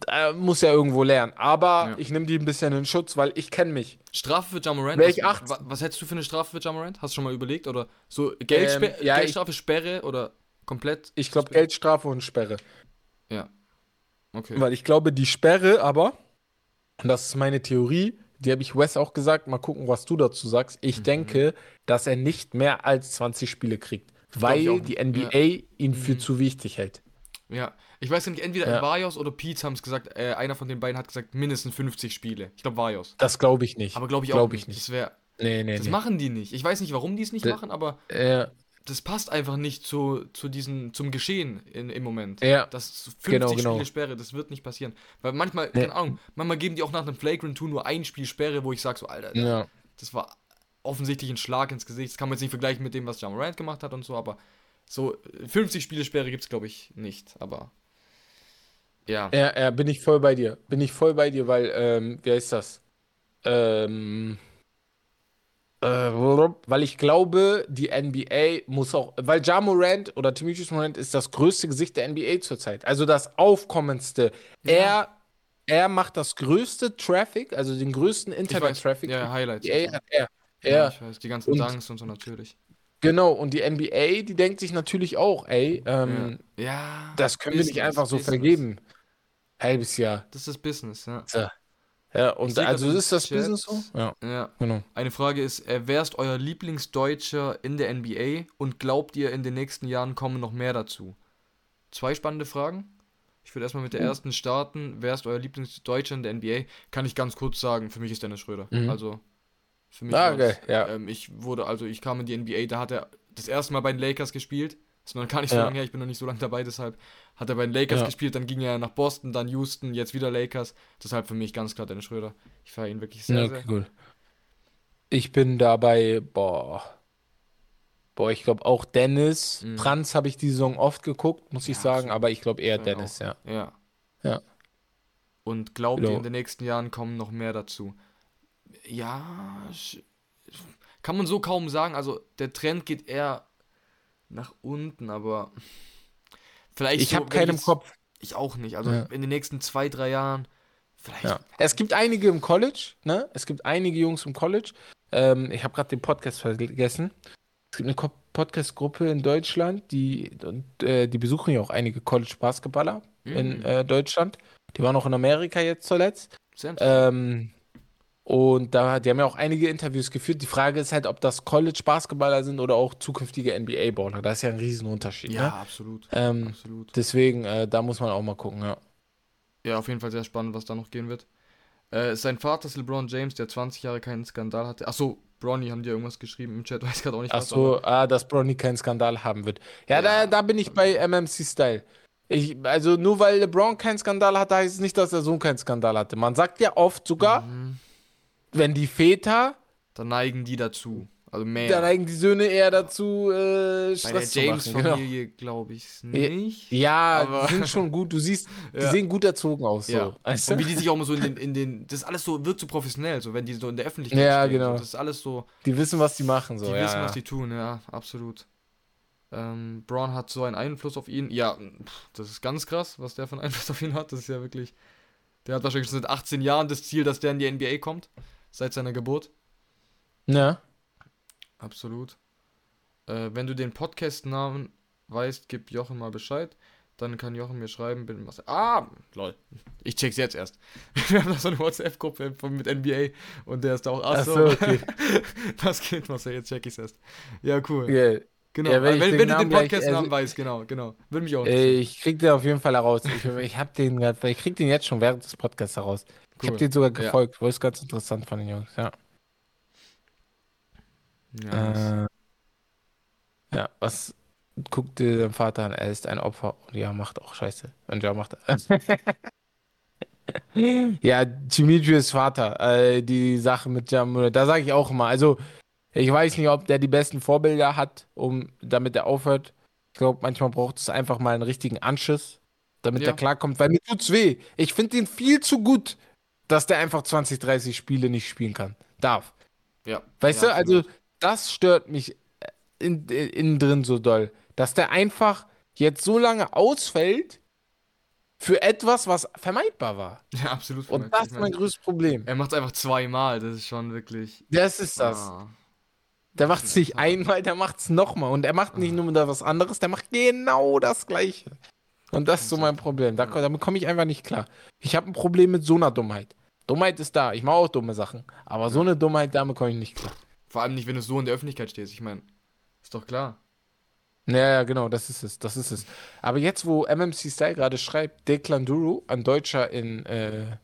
äh, muss ja irgendwo lernen. Aber Ja. ich nehme die ein bisschen in Schutz, weil ich kenne mich. Strafe für Jamorant? Wär ich was, 18? wa- was hättest du für eine Strafe für Jamorant? Hast du schon mal überlegt? Oder so Geldspe Ähm, ja, ich- Geldstrafe, Sperre oder komplett? Ich glaube Geldstrafe und Sperre. Ja. Okay. Weil ich glaube, die Sperre aber, und das ist meine Theorie, die habe ich Wes auch gesagt, mal gucken, was du dazu sagst. Ich Mhm. denke, dass er nicht mehr als 20 Spiele kriegt, weil auch. die NBA ihn für Mhm. zu wichtig hält. Ja. Ich weiß nicht, entweder Ja. Vajos oder Pete haben es gesagt, äh, einer von den beiden hat gesagt, mindestens 50 Spiele. Ich glaube Vajos. Das glaube ich nicht. Aber glaube ich auch Glaub nicht. ich nicht. Das wäre. Nee, nee, Das nee. machen die nicht. Ich weiß nicht, warum die es nicht D- machen, aber Ja, das passt einfach nicht zu, zu diesen, zum Geschehen in, im Moment. ja, Das 50 Genau, genau. Spiele Sperre, das wird nicht passieren. Weil manchmal, Nee. keine Ahnung, manchmal geben die auch nach einem Flagrant 2 nur ein Spiel Sperre, wo ich sage so, Alter, ja. das war offensichtlich ein Schlag ins Gesicht. Das kann man jetzt nicht vergleichen mit dem, was John Morant gemacht hat und so, aber so äh, 50 Spiele Sperre gibt es, glaube ich, nicht. Aber ja. Ja, ja, bin ich voll bei dir. Bin ich voll bei dir, weil, ähm, wie heißt das? Ähm, äh, weil ich glaube, die NBA muss auch, weil Ja Morant oder Demetrius Morant ist das größte Gesicht der NBA zurzeit. Also das aufkommendste. Er, er macht das größte Traffic, also den größten Internet-Traffic. ja, Highlights. Ja, so. ja, er. ja, Er. ich weiß, die ganzen Und- Dunks und so natürlich. Genau, und die NBA, die denkt sich natürlich auch, ey, ähm, ja. ja, das können wir nicht einfach so Business. vergeben. Halbes Jahr. Das ist Business, ja. Ja, und also ist das Chat- Business so? Ja, Ja. genau. Eine Frage ist, äh, wer ist euer Lieblingsdeutscher in der NBA und glaubt ihr, in den nächsten Jahren kommen noch mehr dazu? Zwei spannende Fragen. Ich würde erstmal mit der Oh. ersten starten. Wer ist euer Lieblingsdeutscher in der NBA? Kann ich ganz kurz sagen, für mich ist Dennis Schröder. Mhm. Also, für mich Ah, geil, ja. ähm, ich wurde, also ich kam in die NBA, da hat er das erste Mal bei den Lakers gespielt. Ist noch gar nicht so Ja. lange her, ich bin noch nicht so lange dabei, deshalb hat er bei den Lakers Ja. gespielt, dann ging er nach Boston, dann Houston, jetzt wieder Lakers. Deshalb für mich ganz klar Dennis Schröder. Ich feiere ihn wirklich sehr, Ja, sehr. okay, cool. Ich bin dabei, boah. Boah, ich glaube auch Dennis. Mhm. Franz habe ich die Saison oft geguckt, muss ich sagen, aber ich glaube eher Dennis, ja. Ja. Ja. Und glaubt ihr, in den nächsten Jahren kommen noch mehr dazu? Ja, kann man so kaum sagen. Also der Trend geht eher nach unten, aber vielleicht Ich so, habe keinen im Kopf. Ich auch nicht. Also Ja. in den nächsten zwei, drei Jahren vielleicht. Ja. Es gibt einige im College, ne? Es gibt einige Jungs im College. Ähm, ich habe gerade den Podcast vergessen. Es gibt eine Podcast-Gruppe in Deutschland, die, und, äh, die besuchen ja auch einige College-Basketballer in Mm. äh, Deutschland. Die waren auch in Amerika jetzt zuletzt. Ähm, und da, die haben ja auch einige Interviews geführt. Die Frage ist halt, ob das College-Basketballer sind oder auch zukünftige NBA-Baller. Das ist ja ein Riesenunterschied. ja, Ne? absolut. Ähm, absolut. deswegen, äh, da muss man auch mal gucken, ja. Ja, auf jeden Fall sehr spannend, was da noch gehen wird. Äh, sein Vater ist LeBron James, der 20 Jahre keinen Skandal hatte. Achso, Bronny haben die irgendwas geschrieben im Chat, weiß gerade auch nicht Ach was. so, aber- ah, dass Bronny keinen Skandal haben wird. Ja, Ja. Da, da bin ich bei MMC Style. Ich, also nur weil LeBron keinen Skandal hatte, heißt es nicht, dass der Sohn keinen Skandal hatte. Man sagt ja oft sogar, Mhm. Wenn die Väter, Da neigen die dazu. Also mehr. dann neigen die Söhne eher dazu, äh, Bei der Stress zu machen. Genau. James-Familie glaube ich nicht. Ja, Aber- die sind schon gut. Du siehst, die Ja. sehen gut erzogen aus. So. Ja. Weißt Und du? wie die sich auch immer so in den, in den. Das ist alles so, wirkt so professionell, so wenn die so in der Öffentlichkeit Ja, stehen. genau. So, das ist alles so. Die wissen, was die machen. So. Die ja, wissen, was die tun, ja, absolut. Ähm, Braun hat so einen Einfluss auf ihn. Ja, das ist ganz krass, was der für einen Einfluss auf ihn hat. Das ist ja wirklich. Der hat wahrscheinlich schon seit 18 Jahren das Ziel, dass der in die NBA kommt. Seit seiner Geburt. ja. Absolut. Äh, wenn du den Podcast-Namen weißt, gib Jochen mal Bescheid. Dann kann Jochen mir schreiben, bin was. Ah, lol. Ich check's jetzt erst. Wir haben da so eine WhatsApp-Gruppe mit NBA und der ist da auch. Ach so, okay. das geht, Marcel, jetzt check ich's erst. Ja, cool. Yeah. Genau. Ja, wenn wenn, ich wenn, wenn du den Podcast-Namen also- weißt, genau, genau. Würde mich auch Äh, ich krieg den auf jeden Fall heraus. Ich, ich hab den grad, ich krieg den jetzt schon während des Podcasts heraus. Ich hab Cool. den sogar Ja. gefolgt, weil es ganz interessant von den Jungs, ja. Ja, Äh, ja, was guckt dir dein Vater an? Er ist ein Opfer. Und ja, macht auch Scheiße. Und ja, macht. ja, Dimitrios Vater, äh, die Sache mit Jamule, da sage ich auch immer. Also, ich weiß nicht, ob der die besten Vorbilder hat, um damit er aufhört. Ich glaube, manchmal braucht es einfach mal einen richtigen Anschiss, damit Ja. er klarkommt, weil mir tut's weh. Ich finde ihn viel zu gut, dass der einfach 20, 30 Spiele nicht spielen kann. Darf. ja. Weißt ja, du, also das stört mich äh, in, in, innen drin so doll, dass der einfach jetzt so lange ausfällt für etwas, was vermeidbar war. Ja, absolut. Und vermerkt. das ist mein größtes Problem. Er macht einfach zweimal, das ist schon wirklich. Das ist das. Ah. Der macht es nicht einmal, der macht es nochmal. Und er macht nicht nur wieder was anderes, der macht genau das Gleiche. Und das ist so mein Problem. Da, damit komme ich einfach nicht klar. Ich habe ein Problem mit so einer Dummheit. Dummheit ist da. Ich mache auch dumme Sachen. Aber so eine Dummheit, damit komme ich nicht klar. Vor allem nicht, wenn du so in der Öffentlichkeit stehst. Ich meine, ist doch klar. Ja, ja, genau, das ist es, das ist es. Aber jetzt, wo MMC Style gerade schreibt, Declan Duro, ein Deutscher in äh,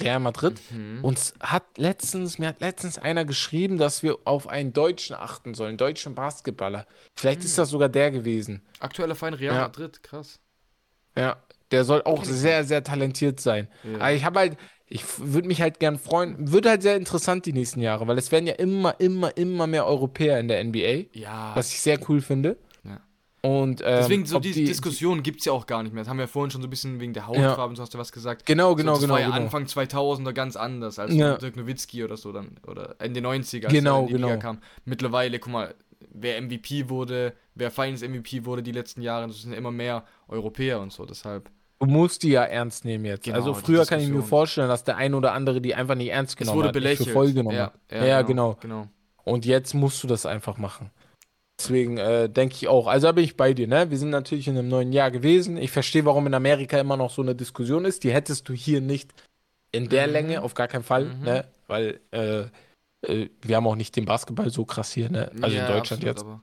Real Madrid, Mhm. uns hat letztens, mir hat letztens einer geschrieben, dass wir auf einen Deutschen achten sollen, deutschen Basketballer. Vielleicht ist Hm. das sogar der gewesen. Aktueller Feind Real Ja. Madrid, krass. Ja, der soll auch sehr, sehr talentiert sein. Ja. Aber ich habe halt, ich würde mich halt gern freuen, wird halt sehr interessant die nächsten Jahre, weil es werden ja immer, immer, immer mehr Europäer in der NBA, Ja. was ich sehr cool finde. Ja. Und ähm, Deswegen, so die, die Diskussion gibt es ja auch gar nicht mehr. Das haben wir ja vorhin schon so ein bisschen wegen der Hautfarbe und so hast du was gesagt. Genau, So, genau, das genau, war ja genau. Anfang 2000er ganz anders als Ja. Dirk Nowitzki oder so dann. Oder Ende 90er, als Genau, in die Liga genau. kam. Mittlerweile, guck mal, wer MVP wurde, wer Finals MVP wurde die letzten Jahre, das sind immer mehr Europäer und so. Deshalb, Du musst die ja ernst nehmen jetzt. Genau, also früher kann ich mir vorstellen, dass der ein oder andere die einfach nicht ernst es genommen wurde hat, belächelt. für voll genommen ja, hat. ja, Ja, genau. genau. genau. Und jetzt musst du das einfach machen. Deswegen äh, denke ich auch. Also da bin ich bei dir, ne? Wir sind natürlich in einem neuen Jahr gewesen. Ich verstehe, warum in Amerika immer noch so eine Diskussion ist. Die hättest du hier nicht in der Mhm. Länge, auf gar keinen Fall, Mhm. ne? Weil äh, äh, wir haben auch nicht den Basketball so krass hier, ne? Also Ja, in Deutschland absolut, jetzt. aber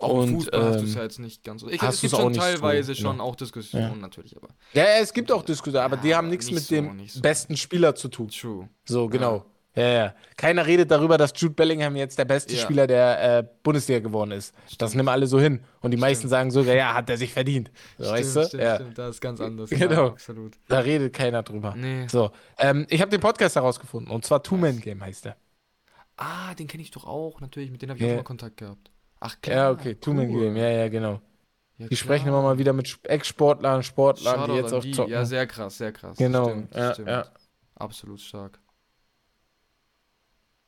Auch Und, Fußball hast du es ähm, ja jetzt nicht ganz so. Ich, es gibt schon so, teilweise schon auch Diskussionen natürlich, aber Ja, ja, es gibt auch Diskussionen, aber Ja, die haben nichts nicht mit so, dem so. besten Spieler zu tun. true. So, genau. Ja, ja. Keiner redet darüber, dass Jude Bellingham jetzt der beste Ja. Spieler der äh, Bundesliga geworden ist. Das Stimmt. nehmen alle so hin. Und die meisten Stimmt. sagen sogar, ja, hat er sich verdient. So, weißt du? stimmt, ja. stimmt, das ist ganz anders. Genau. Ja, absolut. Da redet keiner drüber. Nee. So, ähm, ich habe den Podcast herausgefunden. Und zwar Two-Man-Game heißt der. Ah, den kenne ich doch auch, natürlich. Mit denen habe ich Ja. auch mal Kontakt gehabt. Ach, klar. Ja, okay, Two-Man-Game. cool. Ja, ja, genau. Ja, Die sprechen klar. immer mal wieder mit Sp- Ex-Sportlern, Sportlern, die Shoutout jetzt auch die. zocken. Ja, sehr krass, sehr krass. genau. Stimmt, ja, stimmt. ja. Absolut stark.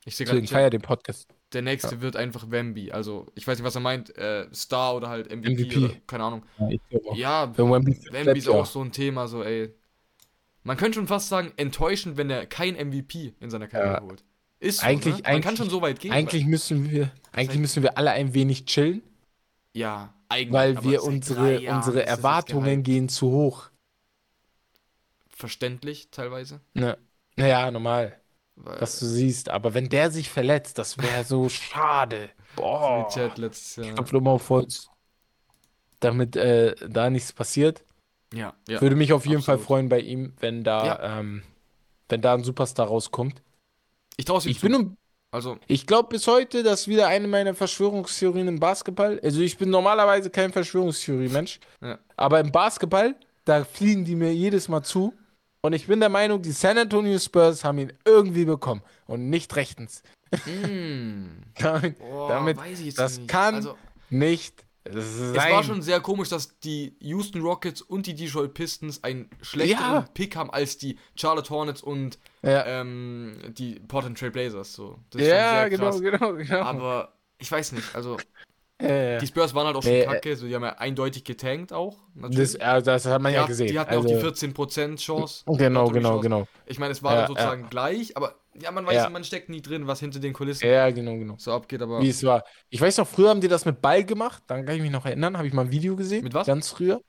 Ich sehe gerade, feier den Podcast. der nächste wird einfach Wemby. Also, ich weiß nicht, was er meint. Äh, Star oder halt MVP, MVP. oder keine Ahnung. Ja, ich. Ja, Wemby Wemby ist ja. auch so ein Thema, so, ey. Man könnte schon fast sagen, enttäuschend, wenn er kein MVP in seiner Karriere Ja. holt. Ist so, Eigentlich- ne? Man kann eigentlich- schon so weit gehen. Eigentlich müssen wir, eigentlich müssen wir alle ein wenig chillen, ja, eigentlich. weil wir unsere, Jahren unsere Erwartungen gehen zu hoch. Verständlich, teilweise. Ne? Naja, normal, Weil, dass du siehst. Aber wenn der sich verletzt, das wäre so schade. Boah. Chat letztes Jahr. Ich klopfe immer auf Holz. Damit äh, da nichts passiert. Ja, ja. Würde mich auf jeden Fall absolut. freuen bei ihm, wenn da, Ja. ähm, wenn da ein Superstar rauskommt. Ich traue es ihm Ich zu. bin um, Also, ich glaube bis heute, dass wieder eine meiner Verschwörungstheorien im Basketball. Also ich bin normalerweise kein Verschwörungstheorie-Mensch. Ja. Aber im Basketball, da fliegen die mir jedes Mal zu. Und ich bin der Meinung, die San Antonio Spurs haben ihn irgendwie bekommen. Und nicht rechtens. mm, Damit boah, Damit- weiß ich jetzt das nicht. kann Also, nicht es war schon sehr komisch, dass die Houston Rockets und die Detroit Pistons einen schlechteren Ja. Pick haben als die Charlotte Hornets und ja, ähm, die Portland Trail Blazers. So. Das ist schon ja sehr genau, krass. genau, genau. Aber ich weiß nicht, also Äh, die Spurs waren halt auch schon Nee, äh, kacke, so, die haben ja eindeutig getankt auch. Das, äh, das hat man die, ja hat- gesehen. die hatten also, auch die 14% Chance. Genau, genau, genau. Ich meine, es war Ja, dann sozusagen gleich, aber ja, man weiß, Ja. man steckt nie drin, was hinter den Kulissen Ja, genau, genau. so abgeht, aber Wie es war. Ich weiß noch, früher haben die das mit Ball gemacht. Dann kann ich mich noch erinnern, habe ich mal ein Video gesehen. Mit was? Ganz früher.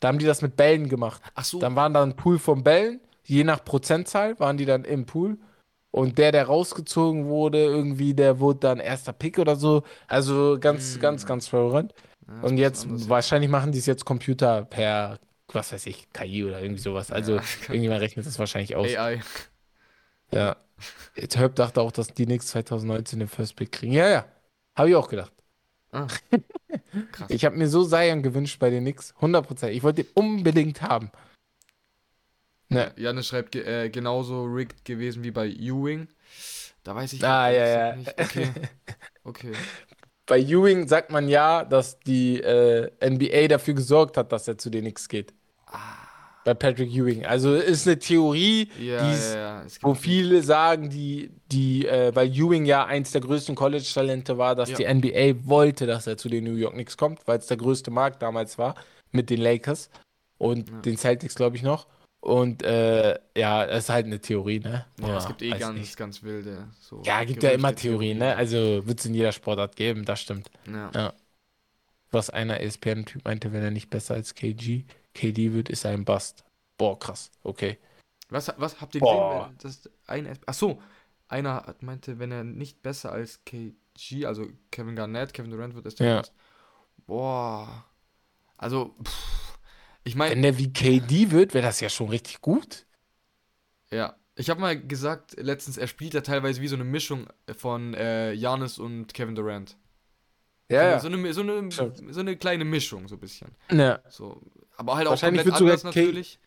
Da haben die das mit Bällen gemacht. ach so, Dann waren da ein Pool von Bällen. Je nach Prozentzahl waren die dann im Pool. Und der, der rausgezogen wurde, irgendwie, der wurde dann erster Pick oder so. Also ganz, Mm. ganz, ganz verwirrend. Ja, Und jetzt, anders, wahrscheinlich machen die es jetzt Computer per, was weiß ich, KI oder irgendwie sowas. Also Ja. irgendjemand rechnet das wahrscheinlich aus. ja. AI. Ja. Jetzt Herb dachte auch, dass die Knicks 2019 den First Pick kriegen. Ja, ja. Habe ich auch gedacht. Ah. Krass. Ich habe mir so Zion gewünscht bei den Knicks. 100%. Ich wollte den unbedingt haben. Ne. Janis schreibt äh, genauso rigged gewesen wie bei Ewing. Da weiß ich Ah, ja, ja. nicht. Okay. Okay. Bei Ewing sagt man ja, dass die äh, NBA dafür gesorgt hat, dass er zu den Knicks geht. Bei Patrick Ewing. Also ist eine Theorie. Ja, ja, ja. Es wo viele sagen, die, die, äh, weil Ewing ja eins der größten College-Talente war, dass Ja. die NBA wollte, dass er zu den New York Knicks kommt, weil es der größte Markt damals war mit den Lakers und Ja. den Celtics, glaube ich, noch. Und äh, ja, das ist halt eine Theorie, ne? Ja, es gibt eh ganz, nicht. ganz wilde. So Ja, gibt ja immer Gerüchte, Theorien, ne? Also wird es in jeder Sportart geben, das stimmt. Ja. Was einer ESPN-Typ meinte, wenn er nicht besser als KG, KD wird, ist ein Bust. Boah, krass, okay. Was, was habt ihr Boah. gesehen? Das ein, ach so, einer meinte, wenn er nicht besser als KG, also Kevin Garnett, Kevin Durant wird, ist der Ja. Best. Boah. Also, pff, ich meine, Wenn der wie KD wird, wäre das ja schon richtig gut. Ja, ich habe mal gesagt, letztens, er spielt ja teilweise wie so eine Mischung von äh, Giannis und Kevin Durant. Ja, So eine, so, eine, so eine kleine Mischung, so ein bisschen. ja. So, aber halt auch komplett anders K- natürlich.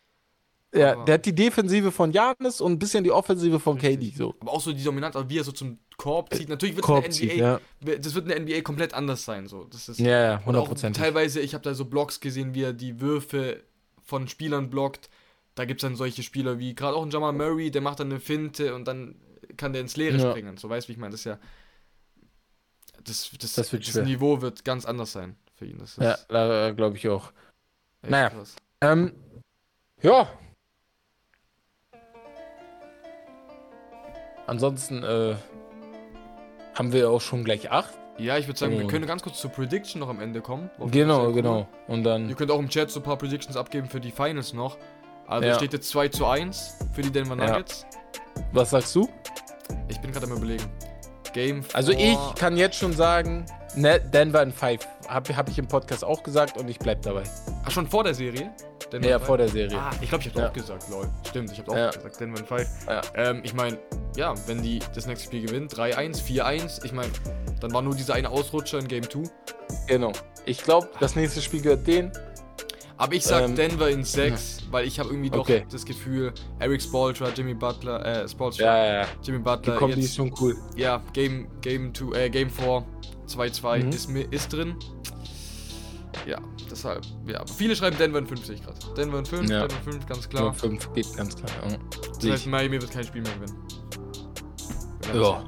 Ja, Aber- der hat die Defensive von Janis und ein bisschen die Offensive von KD. So. Aber auch so die Dominanz, also wie er so zum Korb zieht. Natürlich wird Korb zieht, der NBA, ja. das wird in der NBA komplett anders sein. So. Das ist, Ja, ja, und auch 100%. teilweise, ich habe da so Blogs gesehen, wie er die Würfe von Spielern blockt. Da gibt es dann solche Spieler wie gerade auch ein Jamal Murray, der macht dann eine Finte und dann kann der ins Leere Ja. springen. So weißt du, wie ich meine? Das ist ja. Das, das, Das das. Niveau wird ganz anders sein für ihn. Ja, da glaube ich auch. naja. Ähm, ja. Ansonsten äh, haben wir auch schon gleich acht. Ja, ich würde sagen, wir Und- können ganz kurz zur Prediction noch am Ende kommen. Genau, cool. genau. Und Ihr dann, könnt auch im Chat so ein paar Predictions abgeben für die Finals noch. Also Ja. steht jetzt 2 zu 1 für die Denver Ja. Nuggets. was sagst du? Ich bin gerade am überlegen. Game Also ich kann jetzt schon sagen, ne, Denver in 5. Habe hab ich im Podcast auch gesagt und ich bleib dabei. Ach, schon vor der Serie? Denver Ja, vor der Serie. Ah, ich glaube, ich habe Ja. auch gesagt, lol. Stimmt, ich habe auch Ja. gesagt, Denver in 5. Ja. Ähm, ich meine, ja, wenn die das nächste Spiel gewinnen, 3-1, 4-1, ich meine, dann war nur dieser eine Ausrutscher in Game 2. Genau. Ich glaube, das nächste Spiel gehört denen. Aber ich sag Ähm, Denver in 6, weil ich habe irgendwie doch Okay. das Gefühl, Eric Spoltra, Jimmy Butler, äh, Spolstra, Ja, ja, ja. Jimmy Die Butler, Kombi ist schon cool. ja, Game, Game 2, äh, Game 4, 2-2 Mhm. ist, ist drin. Ja, deshalb, ja. Aber viele schreiben Denver in 5, sehe ich gerade. Denver in 5, Ja. Denver in 5, ganz Klar. klar. 5 geht ganz klar. Ja. Das heißt. Miami wird kein Spiel mehr gewinnen. Ja.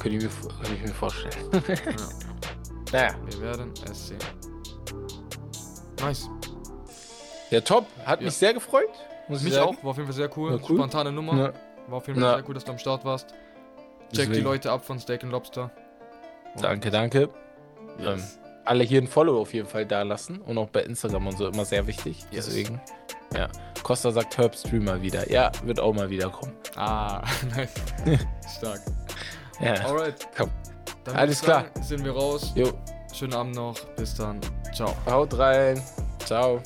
könnte ich mir, könnte ich mir vorstellen. Ja, naja, wir werden es sehen. Nice. Ja, top. Hat Ja. mich sehr gefreut. Muss ich Mich sagen. auch, war auf jeden Fall sehr cool. Cool. Spontane Nummer. Ja. War auf jeden Fall Ja. sehr cool, dass du am Start warst. Check die Deswegen. Leute ab von Steak and Lobster. Und- Danke, danke. Yes. Alle hier ein Follow auf jeden Fall da lassen und auch bei Instagram und so immer sehr wichtig. Yes. Deswegen, ja. Costa sagt Herb Streamer wieder. Ja, wird auch mal wieder kommen. Ah, nice. Stark. Ja. Alright. Komm. Dann Alles ich sagen, klar. Sind wir raus. Jo, Schönen Abend noch. Bis dann. Ciao. haut rein. Ciao.